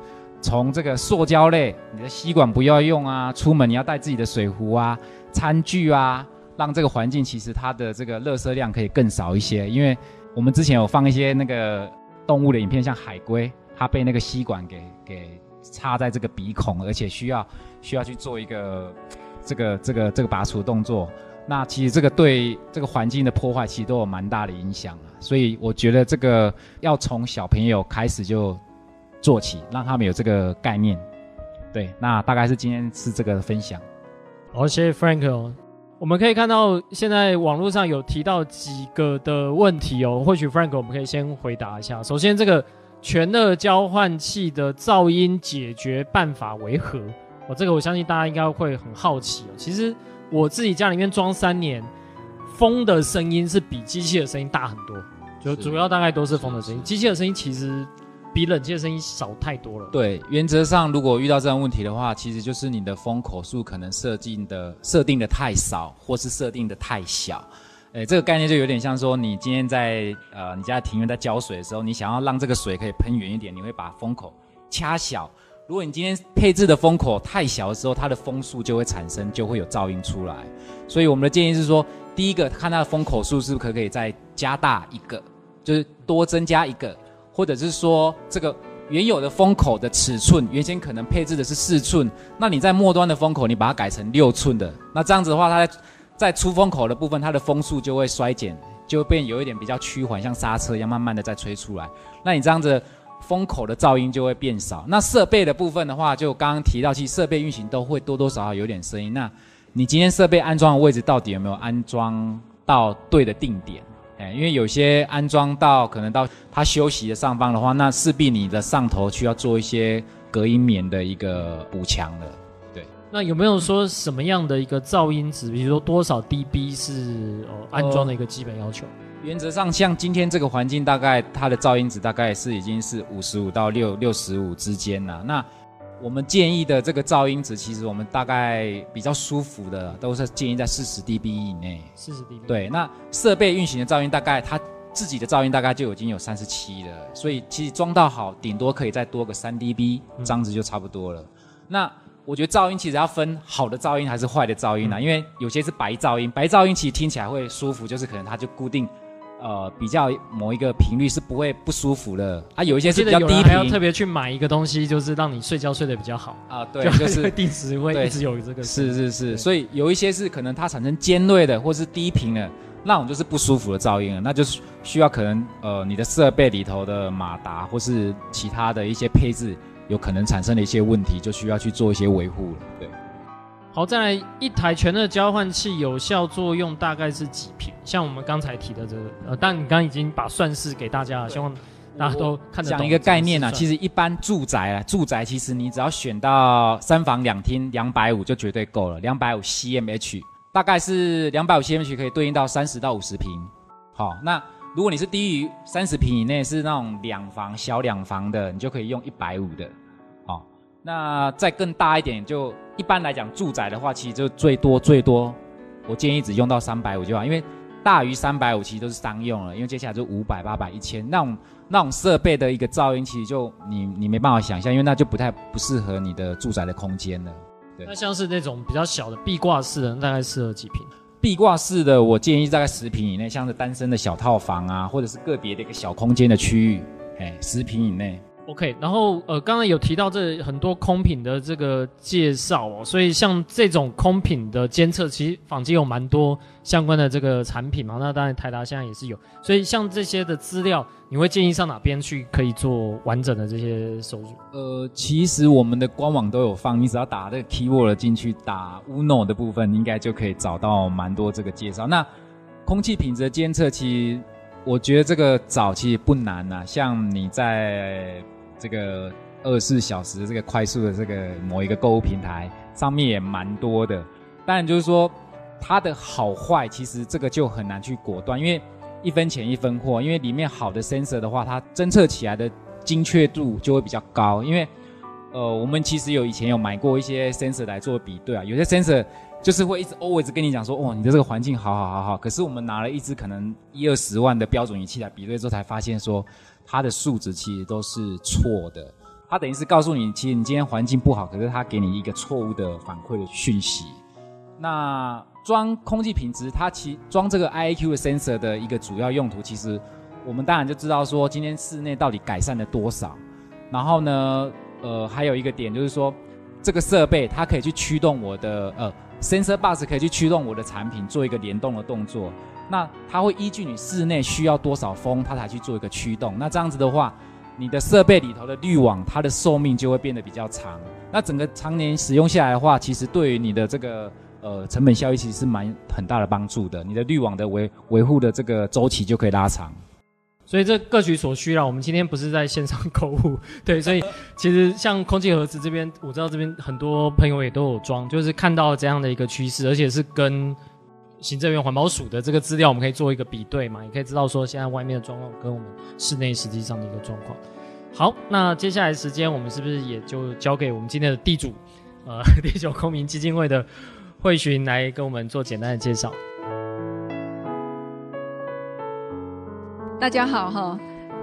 从这个塑胶类，你的吸管不要用啊，出门你要带自己的水壶啊、餐具啊，让这个环境其实它的这个垃圾量可以更少一些。因为我们之前有放一些那个动物的影片，像海龟，它被那个吸管给给插在这个鼻孔，而且需要需要去做一个这个这个这个拔除动作。那其实这个对这个环境的破坏其实都有蛮大的影响啊。所以我觉得这个要从小朋友开始就做起，让他们有这个概念。对，那大概是今天是这个分享。好，谢谢 Frank 哦。我们可以看到，现在网络上有提到几个的问题哦。或许 Frank 我们可以先回答一下。首先，这个全热交换器的噪音解决办法为何？哦，这个我相信大家应该会很好奇哦。其实我自己家里面装三年，风的声音是比机器的声音大很多，就主要大概都是风的声音，机器的声音其实。比冷气的声音少太多了。对，原则上如果遇到这样问题的话，其实就是你的风口数可能设定的设定的太少，或是设定的太小。诶，这个概念就有点像说，你今天在呃你家庭院在浇水的时候，你想要让这个水可以喷远一点，你会把风口掐小。如果你今天配置的风口太小的时候，它的风速就会产生，就会有噪音出来。所以我们的建议是说，第一个看它的风口数是不是可可以再加大一个，就是多增加一个。或者是说，这个原有的风口的尺寸，原先可能配置的是四寸，那你在末端的风口，你把它改成六寸的，那这样子的话，它在在出风口的部分，它的风速就会衰减，就变有一点比较趋缓，像刹车一样，慢慢的再吹出来。那你这样子风口的噪音就会变少。那设备的部分的话，就刚刚提到，其实设备运行都会多多少少有点声音。那你今天设备安装的位置到底有没有安装到对的定点？因为有些安装到可能到它休息的上方的话，那势必你的上头需要做一些隔音棉的一个补强的。对，那有没有说什么样的一个噪音值？比如说多少 dB 是呃安装的一个基本要求？原则上，像今天这个环境，大概它的噪音值大概是已经是五十五到六六十五之间了。那我们建议的这个噪音值，其实我们大概比较舒服的，都是建议在四十 dB 以内。四十 dB。对，那设备运行的噪音大概它自己的噪音大概就已经有三十七了，所以其实装到好，顶多可以再多个三 dB，这样子就差不多了。嗯、那我觉得噪音其实要分好的噪音还是坏的噪音啊，嗯、因为有些是白噪音，白噪音其实听起来会舒服，就是可能它就固定。呃，比较某一个频率是不会不舒服的啊，有一些是比较低频，还要特别去买一个东西，就是让你睡觉睡得比较好啊。对，就，[LAUGHS] 就是定时会一直有这个。是是是，所以有一些是可能它产生尖锐的，或是低频的，那种就是不舒服的噪音了，那就是需要可能呃你的设备里头的马达或是其他的一些配置有可能产生的一些问题，就需要去做一些维护了。对。好，再来一台全热交换器有效作用大概是几平？像我们刚才提的这个，呃，但你刚刚已经把算式给大家了，希望大家都看得懂。讲一个概念啊，其实一般住宅啊，住宅其实你只要选到三房两厅，两百五就绝对够了，两百五 CMH 大概是两百五 CMH 可以对应到三十到五十平。好，那如果你是低于三十平以内，是那种两房小两房的，你就可以用一百五的。好那再更大一点，就一般来讲，住宅的话，其实就最多最多，我建议只用到三百五就好，因为大于三百五其实都是商用了，因为接下来就五百、八百、一千那种那种设备的一个噪音，其实就你你没办法想象，因为那就不太不适合你的住宅的空间了。对，那像是那种比较小的壁挂式的，大概适合几平？壁挂式的，我建议大概十平以内，像是单身的小套房啊，或者是个别的一个小空间的区域，哎，十平以内。OK，然后呃，刚刚有提到这很多空品的这个介绍哦，所以像这种空品的监测，其实坊间有蛮多相关的这个产品嘛。那当然台达现在也是有，所以像这些的资料，你会建议上哪边去可以做完整的这些收入？呃，其实我们的官网都有放，你只要打这个 keyword 进去，打 UNO 的部分，应该就可以找到蛮多这个介绍。那空气品质的监测，其实我觉得这个找其实不难呐、啊，像你在。这个二十四小时这个快速的这个某一个购物平台上面也蛮多的，但就是说它的好坏，其实这个就很难去果断，因为一分钱一分货，因为里面好的 sensor 的话，它侦测起来的精确度就会比较高。因为呃，我们其实有以前有买过一些 sensor 来做比对啊，有些 sensor 就是会一直 always 跟你讲说，哦，你的这个环境好好好好，可是我们拿了一支可能一二十万的标准仪器来比对之后，才发现说。它的数值其实都是错的，它等于是告诉你，其实你今天环境不好，可是它给你一个错误的反馈的讯息。那装空气品质，它其装这个 IAQ 的 sensor 的一个主要用途，其实我们当然就知道说，今天室内到底改善了多少。然后呢，呃，还有一个点就是说，这个设备它可以去驱动我的呃 sensor bus，可以去驱动我的产品做一个联动的动作。那它会依据你室内需要多少风，它才去做一个驱动。那这样子的话，你的设备里头的滤网，它的寿命就会变得比较长。那整个常年使用下来的话，其实对于你的这个呃成本效益，其实是蛮很大的帮助的。你的滤网的维维护的这个周期就可以拉长。所以这各取所需啦。我们今天不是在线上购物，[LAUGHS] 对，所以其实像空气盒子这边，我知道这边很多朋友也都有装，就是看到这样的一个趋势，而且是跟行政院环保署的这个资料，我们可以做一个比对嘛，也可以知道说现在外面的状况跟我们室内实际上的一个状况。好，那接下来时间我们是不是也就交给我们今天的地主，呃，地球公民基金会的慧寻来跟我们做简单的介绍。大家好哈，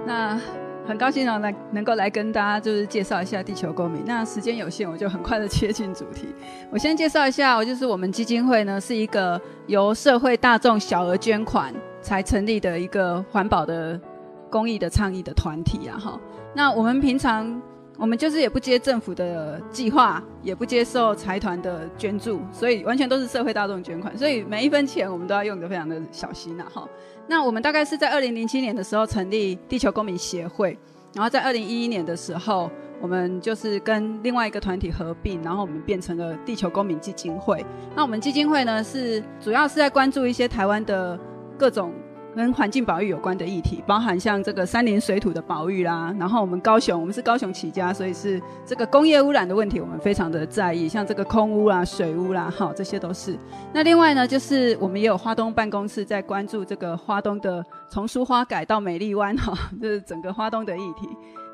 那很高兴呢来能够来跟大家就是介绍一下地球公民。那时间有限，我就很快的切进主题。[LAUGHS] 我先介绍一下，我就是我们基金会呢是一个由社会大众小额捐款才成立的一个环保的公益的倡议的团体啊哈。那我们平常我们就是也不接政府的计划，也不接受财团的捐助，所以完全都是社会大众捐款，所以每一分钱我们都要用得非常的小心呐哈。那我们大概是在二零零七年的时候成立地球公民协会，然后在二零一一年的时候，我们就是跟另外一个团体合并，然后我们变成了地球公民基金会。那我们基金会呢，是主要是在关注一些台湾的各种。跟环境保育有关的议题，包含像这个山林水土的保育啦，然后我们高雄，我们是高雄起家，所以是这个工业污染的问题，我们非常的在意，像这个空污啦、水污啦，哈，这些都是。那另外呢，就是我们也有花东办公室在关注这个花东的从苏花改到美丽湾，哈，[LAUGHS] 就是整个花东的议题。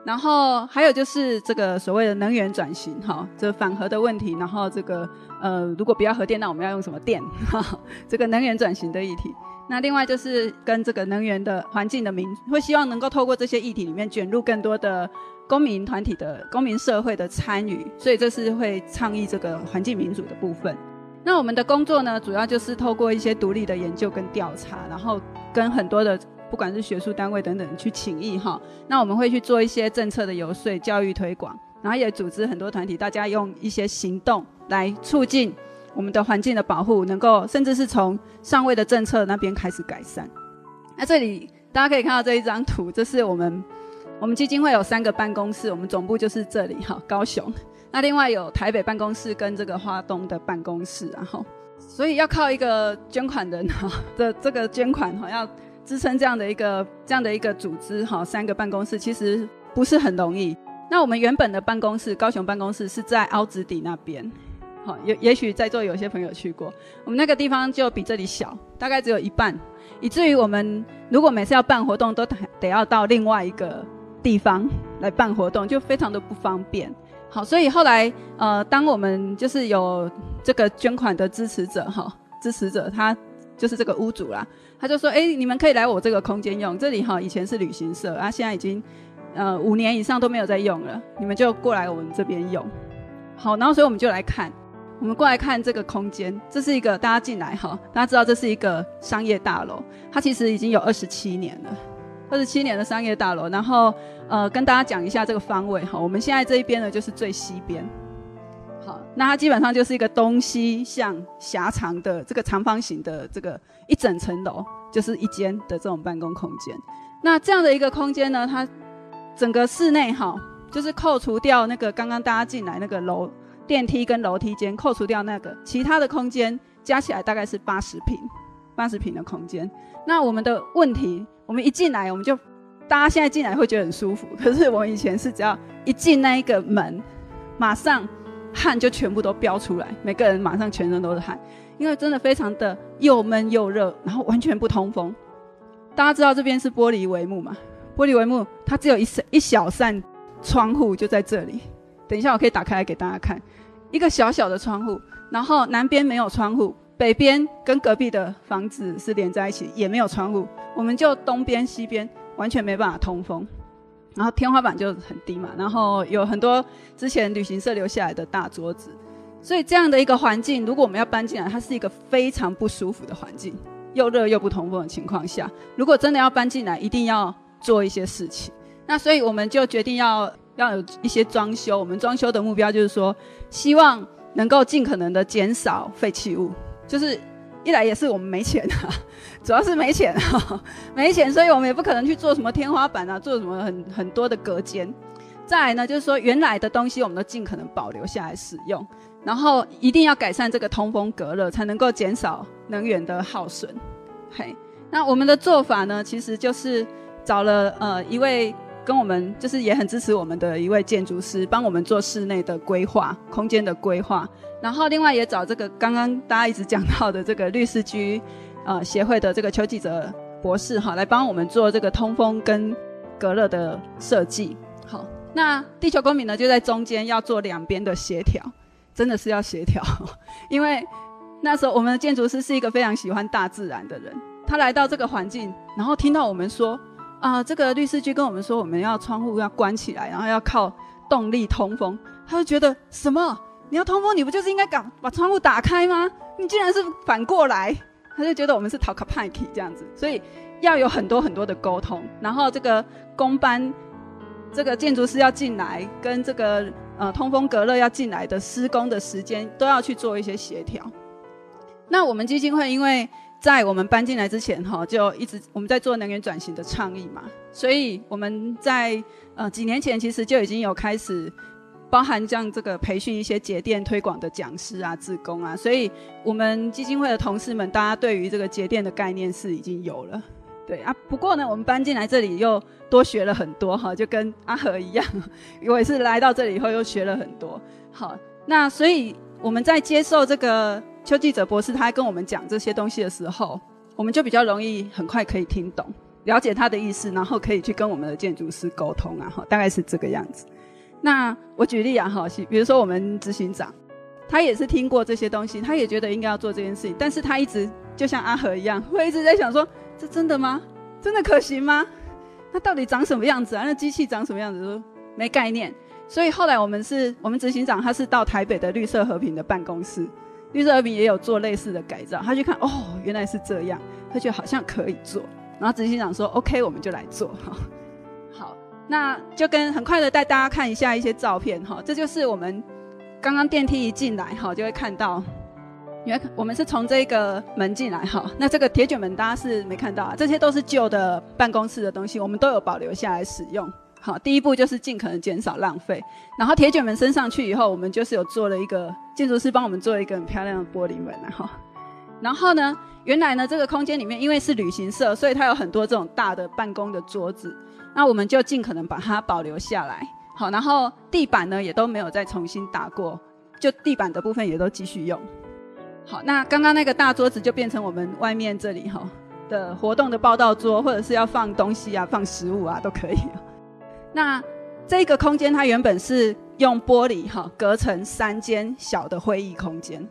然后还有就是这个所谓的能源转型，哈，这反核的问题，然后这个呃，如果不要核电，那我们要用什么电？哈，[LAUGHS] 这个能源转型的议题。那另外就是跟这个能源的环境的民，会希望能够透过这些议题里面卷入更多的公民团体的公民社会的参与，所以这是会倡议这个环境民主的部分。那我们的工作呢，主要就是透过一些独立的研究跟调查，然后跟很多的不管是学术单位等等去请益哈。那我们会去做一些政策的游说、教育推广，然后也组织很多团体，大家用一些行动来促进。我们的环境的保护能够，甚至是从上位的政策那边开始改善。那这里大家可以看到这一张图，这是我们我们基金会有三个办公室，我们总部就是这里哈，高雄。那另外有台北办公室跟这个花东的办公室，然后所以要靠一个捐款人哈 [LAUGHS] 的这个捐款哈，要支撑这样的一个这样的一个组织哈，三个办公室其实不是很容易。那我们原本的办公室高雄办公室是在凹子底那边。好，也也许在座有些朋友去过，我们那个地方就比这里小，大概只有一半，以至于我们如果每次要办活动，都得要到另外一个地方来办活动，就非常的不方便。好，所以后来呃，当我们就是有这个捐款的支持者哈，支持者他就是这个屋主啦，他就说，哎，你们可以来我这个空间用，这里哈以前是旅行社啊，现在已经呃五年以上都没有在用了，你们就过来我们这边用。好，然后所以我们就来看。我们过来看这个空间，这是一个大家进来哈，大家知道这是一个商业大楼，它其实已经有二十七年了，二十七年的商业大楼。然后呃，跟大家讲一下这个方位哈，我们现在这一边呢就是最西边，好，那它基本上就是一个东西向狭长的这个长方形的这个一整层楼，就是一间的这种办公空间。那这样的一个空间呢，它整个室内哈，就是扣除掉那个刚刚大家进来那个楼。电梯跟楼梯间扣除掉那个，其他的空间加起来大概是八十平，八十平的空间。那我们的问题，我们一进来我们就，大家现在进来会觉得很舒服，[LAUGHS] 可是我们以前是只要一进那一个门，马上汗就全部都飙出来，每个人马上全身都是汗，因为真的非常的又闷又热，然后完全不通风。大家知道这边是玻璃帷幕嘛？玻璃帷幕它只有一扇一小扇窗户就在这里，等一下我可以打开来给大家看。一个小小的窗户，然后南边没有窗户，北边跟隔壁的房子是连在一起，也没有窗户。我们就东边西边完全没办法通风，然后天花板就很低嘛，然后有很多之前旅行社留下来的大桌子，所以这样的一个环境，如果我们要搬进来，它是一个非常不舒服的环境，又热又不通风的情况下，如果真的要搬进来，一定要做一些事情。那所以我们就决定要要有一些装修。我们装修的目标就是说，希望能够尽可能的减少废弃物。就是一来也是我们没钱啊，[LAUGHS] 主要是没钱啊，[LAUGHS] 没钱，所以我们也不可能去做什么天花板啊，做什么很很多的隔间。再来呢，就是说原来的东西我们都尽可能保留下来使用。然后一定要改善这个通风隔热，才能够减少能源的耗损。嘿，那我们的做法呢，其实就是找了呃一位跟我们就是也很支持我们的一位建筑师，帮我们做室内的规划、空间的规划。然后另外也找这个刚刚大家一直讲到的这个律师居呃协会的这个邱记者博士哈，来帮我们做这个通风跟隔热的设计。好，那地球公民呢就在中间要做两边的协调。真的是要协调，[LAUGHS] 因为那时候我们的建筑师是一个非常喜欢大自然的人。他来到这个环境，然后听到我们说啊，这个律师就跟我们说，我们要窗户要关起来，然后要靠动力通风。他就觉得什么？你要通风，你不就是应该把把窗户打开吗？你竟然是反过来，他就觉得我们是讨卡派克这样子。所以要有很多很多的沟通，然后这个工班，这个建筑师要进来跟这个。呃，通风隔热要进来的施工的时间都要去做一些协调。那我们基金会因为在我们搬进来之前哈，就一直我们在做能源转型的倡议嘛，所以我们在呃几年前其实就已经有开始包含像这个培训一些节电推广的讲师啊、志工啊，所以我们基金会的同事们，大家对于这个节电的概念是已经有了。对啊，不过呢，我们搬进来这里又多学了很多哈，就跟阿和一样，我也是来到这里以后又学了很多。好，那所以我们在接受这个邱记者博士他跟我们讲这些东西的时候，我们就比较容易很快可以听懂，了解他的意思，然后可以去跟我们的建筑师沟通啊，哈，大概是这个样子。那我举例啊，哈，比如说我们执行长，他也是听过这些东西，他也觉得应该要做这件事情，但是他一直就像阿和一样，会一直在想说。这真的吗？真的可行吗？那到底长什么样子啊？那机器长什么样子都没概念。所以后来我们是我们执行长，他是到台北的绿色和平的办公室，绿色和平也有做类似的改造。他去看，哦，原来是这样，他觉得好像可以做。然后执行长说：“OK，我们就来做。”哈，好，那就跟很快的带大家看一下一些照片哈。这就是我们刚刚电梯一进来哈，就会看到。因为我们是从这个门进来哈，那这个铁卷门大家是没看到啊，这些都是旧的办公室的东西，我们都有保留下来使用。好，第一步就是尽可能减少浪费，然后铁卷门升上去以后，我们就是有做了一个建筑师帮我们做了一个很漂亮的玻璃门然后。然后呢，原来呢这个空间里面因为是旅行社，所以它有很多这种大的办公的桌子，那我们就尽可能把它保留下来。好，然后地板呢也都没有再重新打过，就地板的部分也都继续用。好，那刚刚那个大桌子就变成我们外面这里哈的活动的报道桌，或者是要放东西啊、放食物啊都可以。那这个空间它原本是用玻璃哈隔成三间小的会议空间，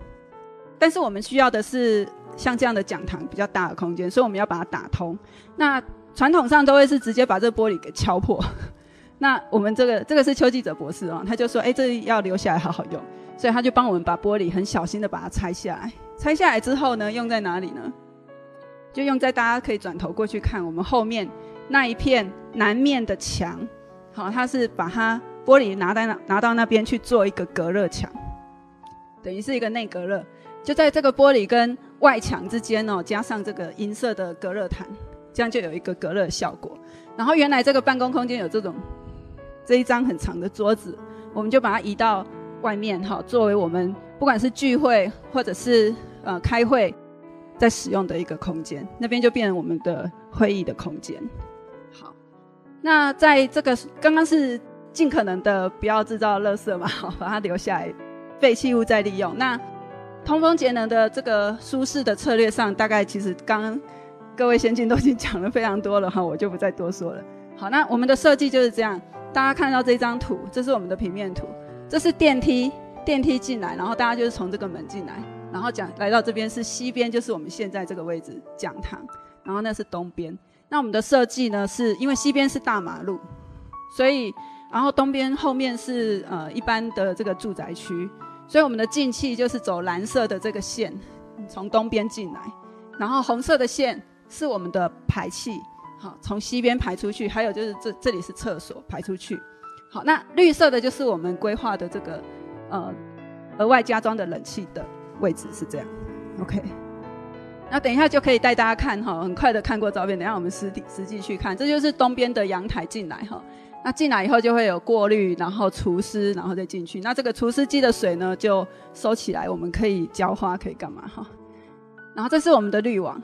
但是我们需要的是像这样的讲堂比较大的空间，所以我们要把它打通。那传统上都会是直接把这玻璃给敲破。[LAUGHS] 那我们这个这个是邱记者博士哦，他就说，哎，这要留下来好好用。所以他就帮我们把玻璃很小心的把它拆下来，拆下来之后呢，用在哪里呢？就用在大家可以转头过去看我们后面那一片南面的墙，好，它是把它玻璃拿在拿拿到那边去做一个隔热墙，等于是一个内隔热，就在这个玻璃跟外墙之间哦，加上这个银色的隔热毯，这样就有一个隔热效果。然后原来这个办公空间有这种这一张很长的桌子，我们就把它移到。外面哈，作为我们不管是聚会或者是呃开会，在使用的一个空间，那边就变成我们的会议的空间。那在这个刚刚是尽可能的不要制造垃圾嘛，好，[LAUGHS] 把它留下来，废弃物再利用。那通风节能的这个舒适的策略上，大概其实刚各位先进都已经讲了非常多了哈，[LAUGHS] 我就不再多说了。好，那我们的设计就是这样，大家看到这张图，这是我们的平面图。这是电梯，电梯进来，然后大家就是从这个门进来，然后讲来到这边是西边，就是我们现在这个位置讲堂，然后那是东边。那我们的设计呢，是因为西边是大马路，所以然后东边后面是呃一般的这个住宅区，所以我们的进气就是走蓝色的这个线，从东边进来，然后红色的线是我们的排气，好，从西边排出去，还有就是这这里是厕所排出去，好，那绿色的就是我们规划的这个呃额外加装的冷气的位置是这样，OK。那等一下就可以带大家看哈，很快的看过照片，等下我们实体实际去看，这就是东边的阳台进来哈。那进来以后就会有过滤，然后除湿，然后再进去。那这个除湿机的水呢，就收起来，我们可以浇花，可以干嘛哈？然后这是我们的滤网，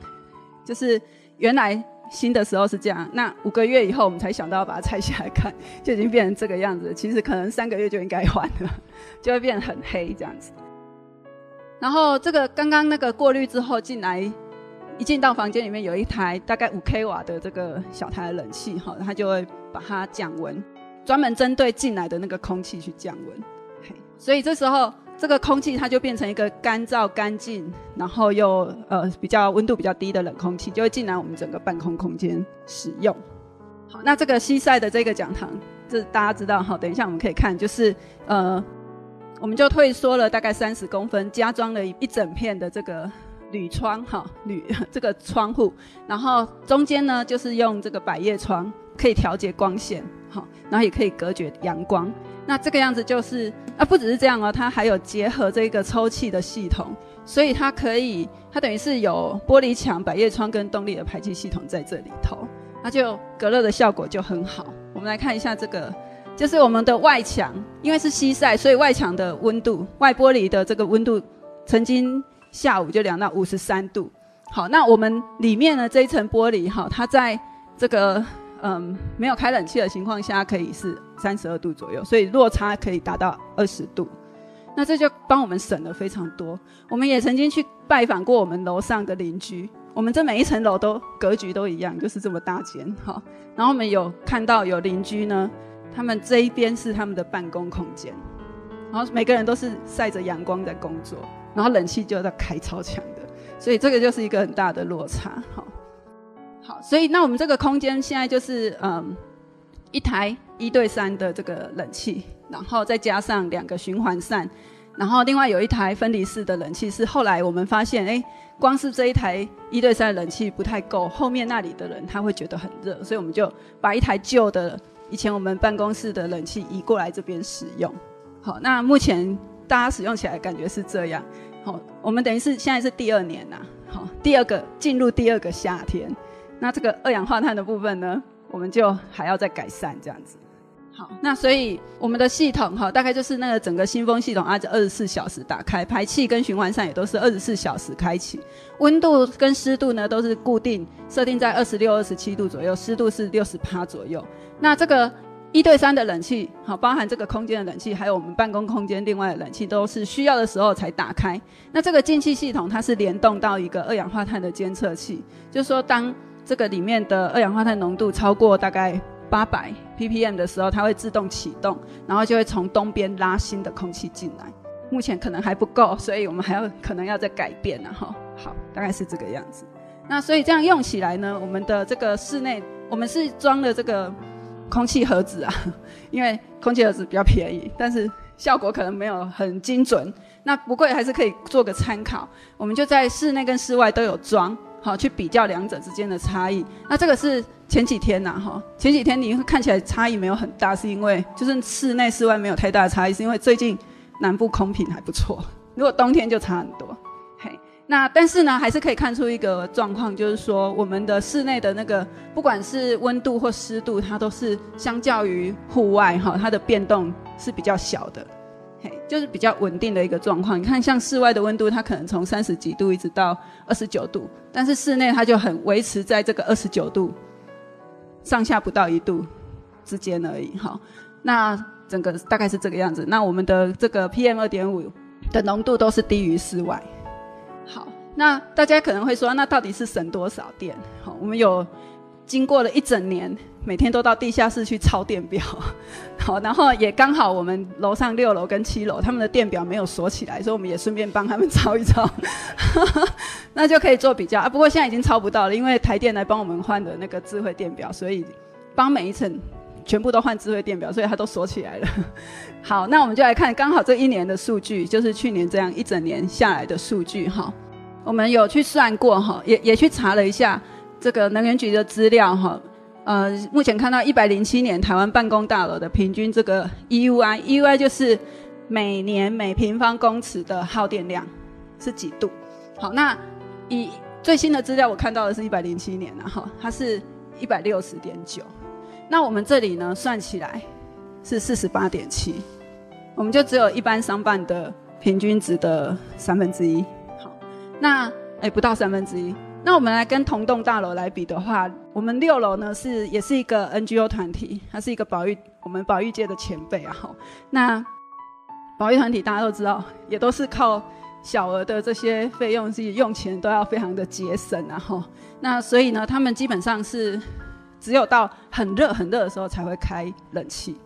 就是原来新的时候是这样，那五个月以后我们才想到要把它拆下来看，就已经变成这个样子。其实可能三个月就应该换了，就会变很黑这样子。然后这个刚刚那个过滤之后进来，一进到房间里面有一台大概五 k 瓦的这个小台冷气哈，它就会。把它降温，专门针对进来的那个空气去降温，所以这时候这个空气它就变成一个干燥、干净，然后又呃比较温度比较低的冷空气，就会进来我们整个办公空间使用。好，那这个西晒的这个讲堂，这大家知道哈，等一下我们可以看，就是呃，我们就退缩了大概三十公分，加装了一整片的这个铝窗哈，铝 [LAUGHS] 这个窗户，然后中间呢就是用这个百叶窗。可以调节光线，好，然后也可以隔绝阳光。那这个样子就是啊，不只是这样哦，它还有结合这个抽气的系统，所以它可以，它等于是有玻璃墙、百叶窗跟动力的排气系统在这里头，那就隔热的效果就很好。我们来看一下这个，就是我们的外墙，因为是西晒，所以外墙的温度，外玻璃的这个温度，曾经下午就量到五十三度。好，那我们里面的这一层玻璃，哈，它在这个。嗯，没有开冷气的情况下，可以是三十二度左右，所以落差可以达到二十度。那这就帮我们省了非常多。我们也曾经去拜访过我们楼上的邻居，我们这每一层楼都格局都一样，就是这么大间哈。然后我们有看到有邻居呢，他们这一边是他们的办公空间，然后每个人都是晒着阳光在工作，然后冷气就在开超强的，所以这个就是一个很大的落差哈。好，所以那我们这个空间现在就是嗯，一台一对三的这个冷气，然后再加上两个循环扇，然后另外有一台分离式的冷气，是后来我们发现，哎，光是这一台一对三的冷气不太够，后面那里的人他会觉得很热，所以我们就把一台旧的以前我们办公室的冷气移过来这边使用。好，那目前大家使用起来感觉是这样。好，我们等于是现在是第二年呐，好，第二个进入第二个夏天。那这个二氧化碳的部分呢，我们就还要再改善这样子。好，那所以我们的系统哈，大概就是那个整个新风系统，按照二十四小时打开，排气跟循环扇也都是二十四小时开启，温度跟湿度呢都是固定设定在二十六、二十七度左右，湿度是六十趴左右。那这个一对三的冷气，好，包含这个空间的冷气，还有我们办公空间另外的冷气，都是需要的时候才打开。那这个进气系统它是联动到一个二氧化碳的监测器，就是说当这个里面的二氧化碳浓度超过大概八百 ppm 的时候，它会自动启动，然后就会从东边拉新的空气进来。目前可能还不够，所以我们还要可能要再改变了哈。好，大概是这个样子。那所以这样用起来呢，我们的这个室内，我们是装了这个空气盒子啊，[LAUGHS] 因为空气盒子比较便宜，但是效果可能没有很精准。那不过还是可以做个参考。我们就在室内跟室外都有装。好，去比较两者之间的差异。那这个是前几天呐，哈，前几天你会看起来差异没有很大，是因为就是室内室外没有太大的差异，是因为最近南部空品还不错。如果冬天就差很多。那但是呢，还是可以看出一个状况，就是说我们的室内的那个不管是温度或湿度，它都是相较于户外哈，它的变动是比较小的。嘿，就是比较稳定的一个状况。你看，像室外的温度，它可能从三十几度一直到二十九度，但是室内它就很维持在这个二十九度上下不到一度之间而已。哈，那整个大概是这个样子。那我们的这个 PM 二点五的浓度都是低于室外。好，那大家可能会说，那到底是省多少电？好，我们有经过了一整年。每天都到地下室去抄电表，[LAUGHS] 好，然后也刚好我们楼上六楼跟七楼他们的电表没有锁起来，所以我们也顺便帮他们抄一抄，[LAUGHS] 那就可以做比较啊。不过现在已经抄不到了，因为台电来帮我们换的那个智慧电表，所以帮每一层全部都换智慧电表，所以它都锁起来了。[LAUGHS] 好，那我们就来看刚好这一年的数据，就是去年这样一整年下来的数据哈。我们有去算过哈，也也去查了一下这个能源局的资料哈。呃，目前看到一百零七年台湾办公大楼的平均这个 EUI，EUI 就是每年每平方公尺的耗电量是几度？好，那以最新的资料我看到的是一百零七年了哈，它是一百六十点九。那我们这里呢，算起来是四十八点七，我们就只有一般商办的平均值的三分之一。好，那哎不到三分之一。那我们来跟同栋大楼来比的话，我们六楼呢是也是一个 NGO 团体，它是一个保育我们保育界的前辈啊。好，那保育团体大家都知道，也都是靠小额的这些费用，是用钱都要非常的节省啊。哈，那所以呢，他们基本上是只有到很热很热的时候才会开冷气，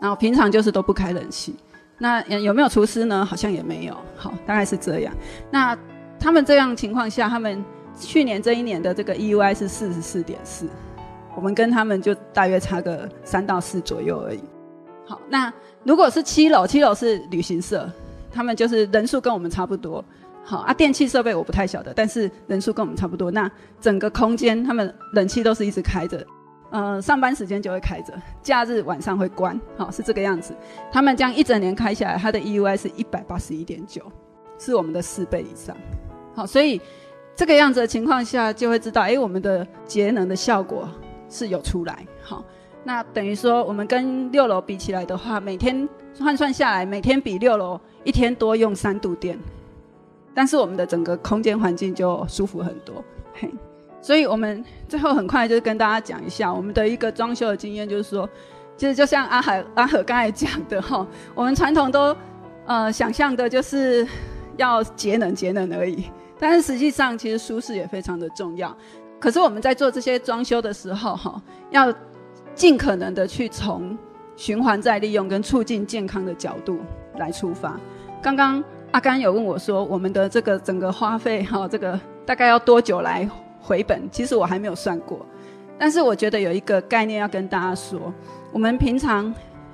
然后平常就是都不开冷气。那有没有厨师呢？好像也没有。好，大概是这样。那他们这样情况下，他们。去年这一年的这个 EUI 是四十四点四，我们跟他们就大约差个三到四左右而已。好，那如果是七楼，七楼是旅行社，他们就是人数跟我们差不多。好啊，电器设备我不太晓得，但是人数跟我们差不多。那整个空间他们冷气都是一直开着，呃，上班时间就会开着，假日晚上会关。好，是这个样子。他们这样一整年开下来，它的 EUI 是一百八十一点九，是我们的四倍以上。好，所以。这个样子的情况下，就会知道，哎，我们的节能的效果是有出来。好，那等于说，我们跟六楼比起来的话，每天换算下来，每天比六楼一天多用三度电，但是我们的整个空间环境就舒服很多。嘿，所以我们最后很快就跟大家讲一下我们的一个装修的经验，就是说，其实就像阿海阿和刚才讲的哈，[LAUGHS] 我们传统都呃想象的就是要节能节能而已。但是实际上，其实舒适也非常的重要。可是我们在做这些装修的时候，哈，要尽可能的去从循环再利用跟促进健康的角度来出发。刚刚阿甘有问我说，我们的这个整个花费，哈，这个大概要多久来回本？其实我还没有算过。但是我觉得有一个概念要跟大家说，我们平常。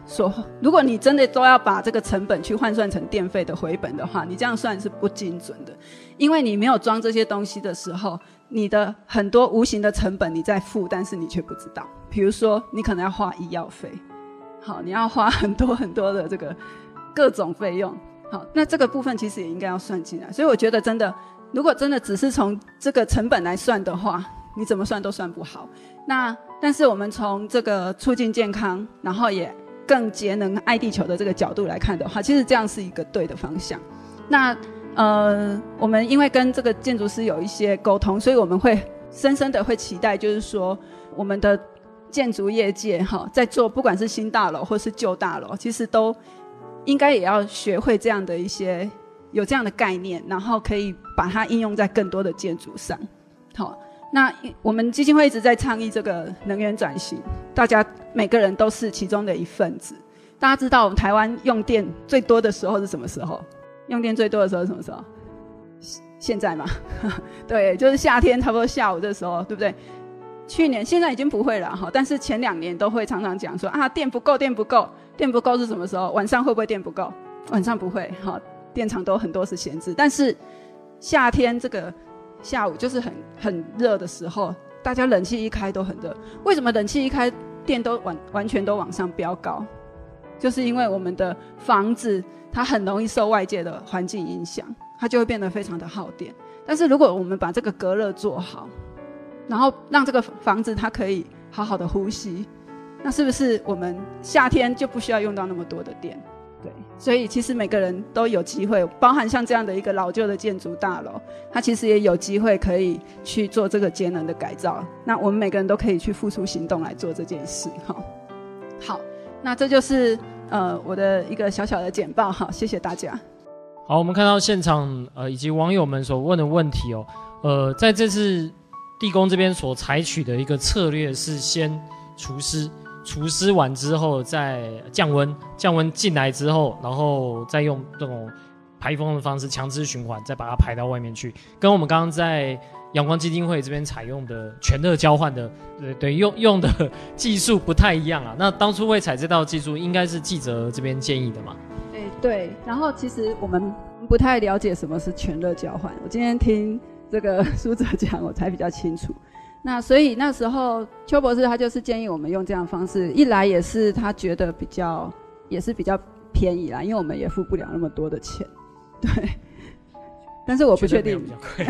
说，如果你真的都要把这个成本去换算成电费的回本的话，你这样算是不精准的，因为你没有装这些东西的时候，你的很多无形的成本你在付，但是你却不知道。比如说，你可能要花医药费，好，你要花很多很多的这个各种费用，好，那这个部分其实也应该要算进来。所以我觉得，真的，如果真的只是从这个成本来算的话，你怎么算都算不好。那但是我们从这个促进健康，然后也。更节能、爱地球的这个角度来看的话，其实这样是一个对的方向。那呃，我们因为跟这个建筑师有一些沟通，所以我们会深深的会期待，就是说我们的建筑业界哈，在做不管是新大楼或是旧大楼，其实都应该也要学会这样的一些有这样的概念，然后可以把它应用在更多的建筑上，好。那我们基金会一直在倡议这个能源转型，大家每个人都是其中的一份子。大家知道我们台湾用电最多的时候是什么时候？用电最多的时候是什么时候？现在嘛，[LAUGHS] 对，就是夏天，差不多下午的时候，对不对？去年现在已经不会了哈，但是前两年都会常常讲说啊，电不够，电不够，电不够是什么时候？晚上会不会电不够？晚上不会，哈，电厂都很多是闲置，但是夏天这个。下午就是很很热的时候，大家冷气一开都很热。为什么冷气一开电都完完全都往上飙高？就是因为我们的房子它很容易受外界的环境影响，它就会变得非常的耗电。但是如果我们把这个隔热做好，然后让这个房子它可以好好的呼吸，那是不是我们夏天就不需要用到那么多的电？对，所以其实每个人都有机会，包含像这样的一个老旧的建筑大楼，它其实也有机会可以去做这个节能的改造。那我们每个人都可以去付出行动来做这件事，哈。好，那这就是呃我的一个小小的简报，哈，谢谢大家。好，我们看到现场呃以及网友们所问的问题哦，呃，在这次地宫这边所采取的一个策略是先除湿。除湿完之后再降温，降温进来之后，然后再用这种排风的方式强制循环，再把它排到外面去。跟我们刚刚在阳光基金会这边采用的全热交换的，对对，用用的技术不太一样啊。那当初会采这套技术，应该是记者这边建议的嘛？对对。然后其实我们不太了解什么是全热交换，我今天听这个苏哲讲，我才比较清楚。那所以那时候邱博士他就是建议我们用这样的方式，一来也是他觉得比较也是比较便宜啦，因为我们也付不了那么多的钱，对。但是我不确定，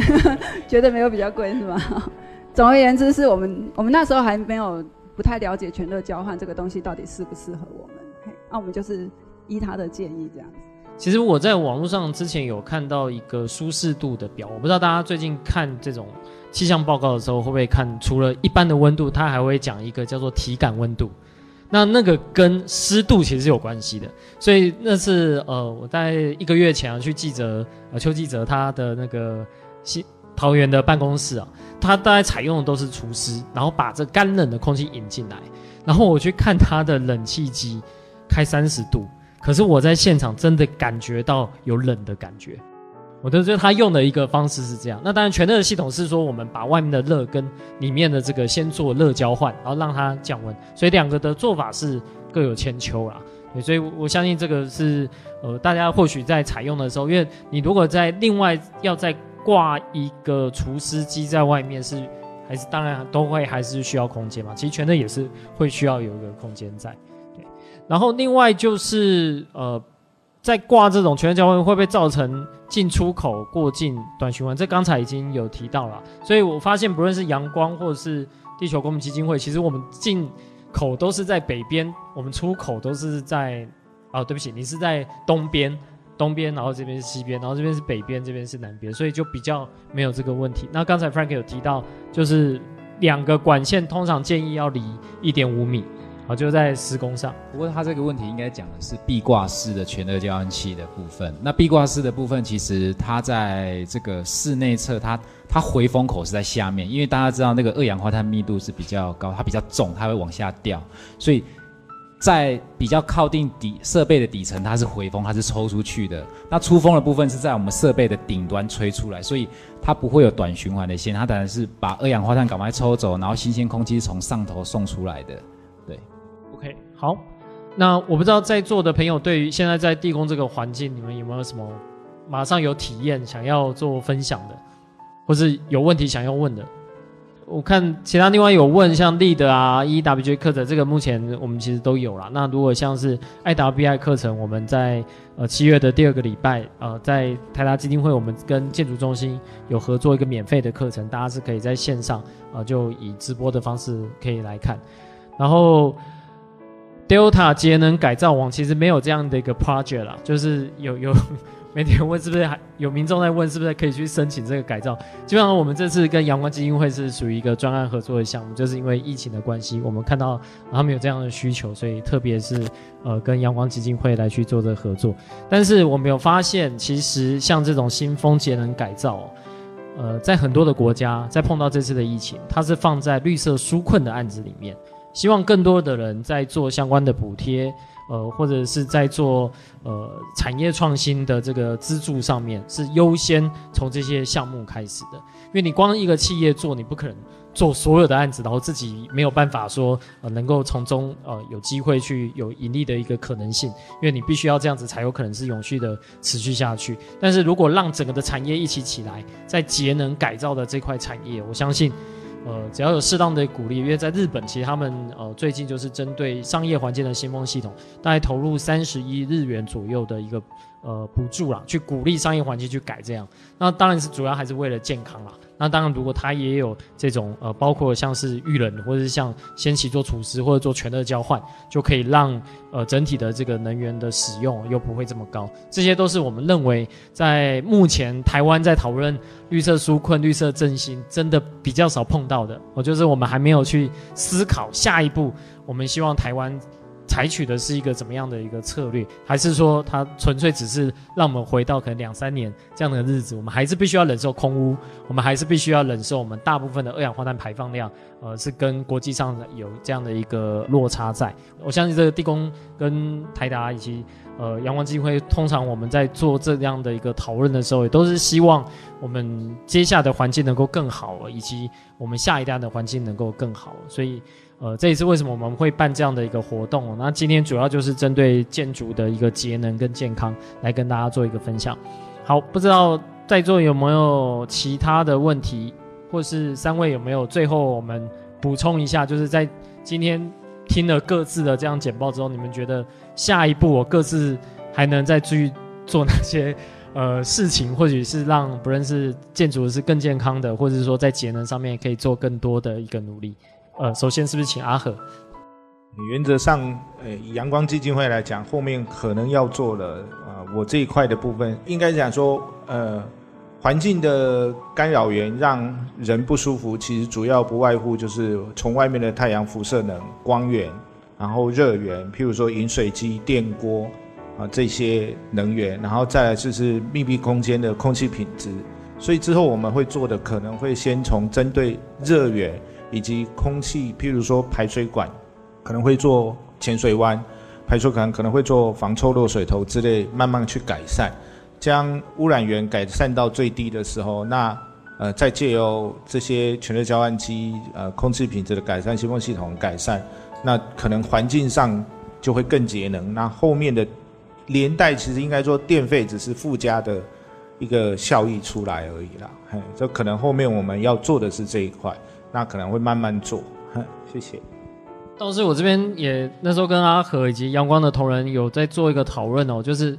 [LAUGHS] 觉得没有比较贵是吗？[LAUGHS] 总而言之，是我们我们那时候还没有不太了解全热交换这个东西到底适不适合我们，那我们就是依他的建议这样子。其实我在网络上之前有看到一个舒适度的表，我不知道大家最近看这种气象报告的时候会不会看，除了一般的温度，它还会讲一个叫做体感温度。那那个跟湿度其实是有关系的，所以那次呃，我在一个月前啊去记者呃邱记者他的那个新桃园的办公室啊，他大概采用的都是除湿，然后把这干冷的空气引进来，然后我去看他的冷气机开三十度，可是我在现场真的感觉到有冷的感觉。我都觉得他用的一个方式是这样，那当然全热的系统是说我们把外面的热跟里面的这个先做热交换，然后让它降温，所以两个的做法是各有千秋啦。对，所以我相信这个是呃大家或许在采用的时候，因为你如果在另外要再挂一个除湿机在外面是还是当然都会还是需要空间嘛，其实全热也是会需要有一个空间在。对，然后另外就是呃。在挂这种全球交换会不会造成进出口过境短循环？这刚才已经有提到了，所以我发现不论是阳光或者是地球公民基金会，其实我们进口都是在北边，我们出口都是在啊，对不起，你是在东边，东边，然后这边是西边，然后这边是北边，这边是南边，所以就比较没有这个问题。那刚才 Frank 有提到，就是两个管线通常建议要离一点五米。好，就在施工上。不过他这个问题应该讲的是壁挂式的全热交换器的部分。那壁挂式的部分，其实它在这个室内侧，它它回风口是在下面，因为大家知道那个二氧化碳密度是比较高，它比较重，它会往下掉，所以在比较靠近底设备的底层，它是回风，它是抽出去的。那出风的部分是在我们设备的顶端吹出来，所以它不会有短循环的线，它当然是把二氧化碳赶快抽走，然后新鲜空气是从上头送出来的。好，那我不知道在座的朋友对于现在在地宫这个环境，你们有没有什么马上有体验想要做分享的，或是有问题想要问的？我看其他另外有问像 LEAD 啊、EWJ 课程，这个目前我们其实都有了。那如果像是 IWBI 课程，我们在呃七月的第二个礼拜，呃，在台达基金会，我们跟建筑中心有合作一个免费的课程，大家是可以在线上，呃，就以直播的方式可以来看，然后。Delta 节能改造网其实没有这样的一个 project 啦，就是有有媒体问是不是还有民众在问是不是可以去申请这个改造。基本上我们这次跟阳光基金会是属于一个专案合作的项目，就是因为疫情的关系，我们看到他们有这样的需求，所以特别是呃跟阳光基金会来去做这个合作。但是我们有发现，其实像这种新风节能改造，呃，在很多的国家在碰到这次的疫情，它是放在绿色纾困的案子里面。希望更多的人在做相关的补贴，呃，或者是在做呃产业创新的这个资助上面，是优先从这些项目开始的。因为你光一个企业做，你不可能做所有的案子，然后自己没有办法说呃能够从中呃有机会去有盈利的一个可能性。因为你必须要这样子才有可能是永续的持续下去。但是如果让整个的产业一起起来，在节能改造的这块产业，我相信。呃，只要有适当的鼓励，因为在日本，其实他们呃最近就是针对商业环境的新风系统，大概投入三十亿日元左右的一个呃补助啦，去鼓励商业环境去改这样。那当然是主要还是为了健康啦。那当然，如果它也有这种呃，包括像是遇冷，或者是像先期做厨师或者做全热交换，就可以让呃整体的这个能源的使用又不会这么高。这些都是我们认为在目前台湾在讨论绿色纾困、绿色振兴，真的比较少碰到的。我就是我们还没有去思考下一步，我们希望台湾采取的是一个怎么样的一个策略，还是说它纯粹只是让我们回到可能两三年这样的日子？我们还是必须要忍受空污，我们还是必须要忍受我们大部分的二氧化碳排放量，呃，是跟国际上有这样的一个落差在。我相信这个地宫跟台达以及呃阳光基金会，通常我们在做这样的一个讨论的时候，也都是希望我们接下来的环境能够更好，以及我们下一代的环境能够更好，所以。呃，这也是为什么我们会办这样的一个活动。那今天主要就是针对建筑的一个节能跟健康来跟大家做一个分享。好，不知道在座有没有其他的问题，或是三位有没有最后我们补充一下，就是在今天听了各自的这样简报之后，你们觉得下一步我各自还能再继续做哪些 [LAUGHS] 呃事情，或许是让不认识建筑是更健康的，或者是说在节能上面可以做更多的一个努力。呃，首先是不是请阿和？原则上，呃，阳光基金会来讲，后面可能要做的啊、我这一块的部分，应该讲说，呃，环境的干扰源让人不舒服，其实主要不外乎就是从外面的太阳辐射能、光源，然后热源，譬如说饮水机、电锅啊这些能源，然后再来就是密闭空间的空气品质。所以之后我们会做的，可能会先从针对热源。以及空气，譬如说排水管，可能会做潜水湾，排水管可能会做防臭漏水头之类，慢慢去改善，将污染源改善到最低的时候，那呃再借由这些全热交换机，呃空气品质的改善，新风系统改善，那可能环境上就会更节能。那后面的连带其实应该说电费只是附加的一个效益出来而已啦，嘿，这可能后面我们要做的是这一块。那可能会慢慢做，谢谢。倒是我这边也那时候跟阿和以及阳光的同仁有在做一个讨论哦，就是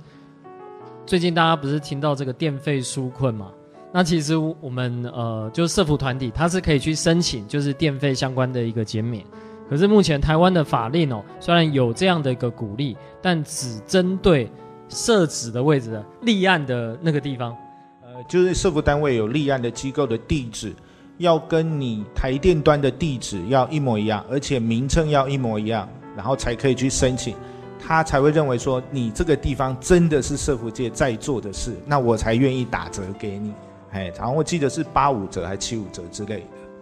最近大家不是听到这个电费纾困嘛？那其实我们呃，就是社福团体，它是可以去申请，就是电费相关的一个减免。可是目前台湾的法令哦，虽然有这样的一个鼓励，但只针对设置的位置的立案的那个地方，呃，就是社福单位有立案的机构的地址。要跟你台电端的地址要一模一样，而且名称要一模一样，然后才可以去申请，他才会认为说你这个地方真的是社福界在做的事，那我才愿意打折给你。哎，然后我记得是八五折还是七五折之类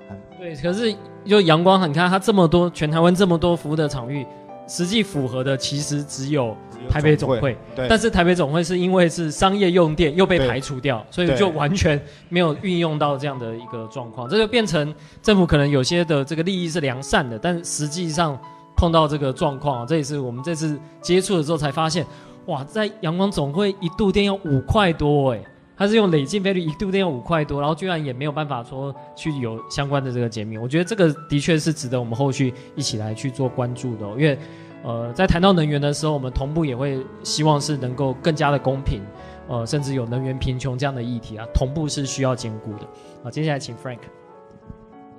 的。对，可是就阳光，你看它这么多，全台湾这么多服务的场域。实际符合的其实只有台北总会，对，但是台北总会是因为是商业用电又被排除掉，所以就完全没有运用到这样的一个状况，这就变成政府可能有些的这个利益是良善的，但实际上碰到这个状况，这也是我们这次接触的时候才发现，哇，在阳光总会一度电要五块多哎。它是用累进费率一度电要五块多，然后居然也没有办法说去有相关的这个减免，我觉得这个的确是值得我们后续一起来去做关注的，因为呃在谈到能源的时候，我们同步也会希望是能够更加的公平，呃甚至有能源贫穷这样的议题啊，同步是需要兼顾的。好，接下来请 Frank。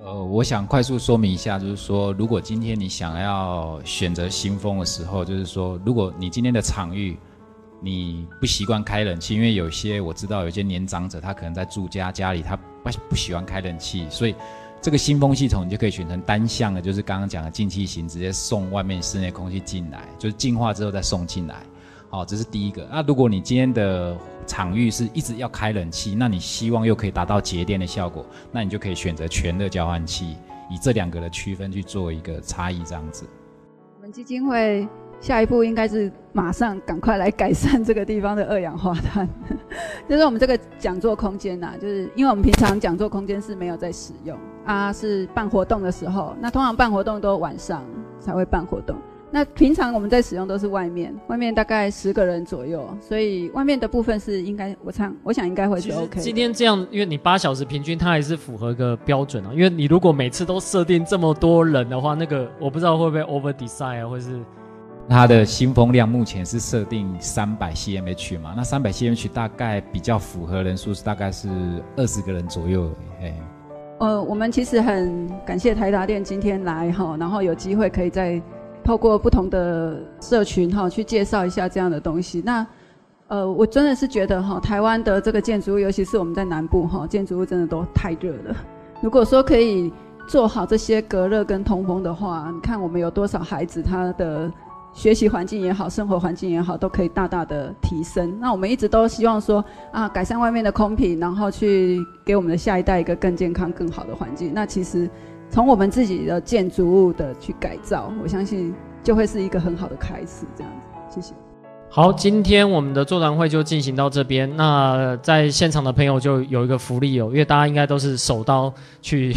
呃，我想快速说明一下，就是说如果今天你想要选择新风的时候，就是说如果你今天的场域。你不习惯开冷气，因为有些我知道有些年长者他可能在住家家里他不不喜欢开冷气，所以这个新风系统你就可以选成单向的，就是刚刚讲的进气型，直接送外面室内空气进来，就是净化之后再送进来。好，这是第一个。那如果你今天的场域是一直要开冷气，那你希望又可以达到节电的效果，那你就可以选择全热交换器，以这两个的区分去做一个差异，这样子。我们基金会。下一步应该是马上赶快来改善这个地方的二氧化碳，[LAUGHS] 就是我们这个讲座空间呐，就是因为我们平常讲座空间是没有在使用啊，是办活动的时候，那通常办活动都晚上才会办活动。那平常我们在使用都是外面，外面大概十个人左右，所以外面的部分是应该，我唱我想应该会是 OK。今天这样，因为你八小时平均，它还是符合个标准啊。因为你如果每次都设定这么多人的话，那个我不知道会不会 over design 啊，或是。它的新风量目前是设定三百 CMH 嘛？那三百 CMH 大概比较符合人数是大概是二十个人左右。哎，呃，我们其实很感谢台达店今天来哈，然后有机会可以再透过不同的社群哈去介绍一下这样的东西。那呃，我真的是觉得哈，台湾的这个建筑物，尤其是我们在南部哈，建筑物真的都太热了。如果说可以做好这些隔热跟通风的话，你看我们有多少孩子他的。学习环境也好，生活环境也好，都可以大大的提升。那我们一直都希望说啊，改善外面的空品，然后去给我们的下一代一个更健康、更好的环境。那其实从我们自己的建筑物的去改造，我相信就会是一个很好的开始。这样子，谢谢。好，今天我们的座谈会就进行到这边。那在现场的朋友就有一个福利哦，因为大家应该都是手刀去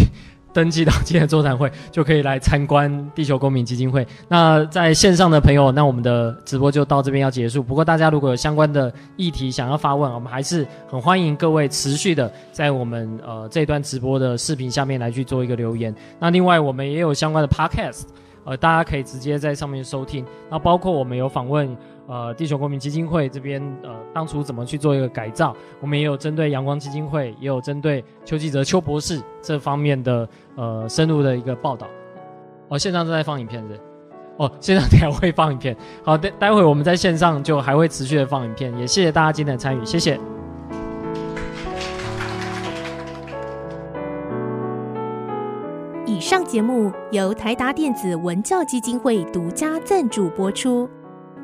登记到今天的座谈会，就可以来参观地球公民基金会。那在线上的朋友，那我们的直播就到这边要结束。不过大家如果有相关的议题想要发问，我们还是很欢迎各位持续的在我们呃这段直播的视频下面来去做一个留言。那另外我们也有相关的 Podcast，呃，大家可以直接在上面收听。那包括我们有访问。呃，地球公民基金会这边，呃，当初怎么去做一个改造？我们也有针对阳光基金会，也有针对邱记者邱博士这方面的呃深入的一个报道。哦，线上正在放影片是？哦，线上等下会放影片。好待，待会我们在线上就还会持续的放影片。也谢谢大家今天的参与，谢谢。以上节目由台达电子文教基金会独家赞助播出。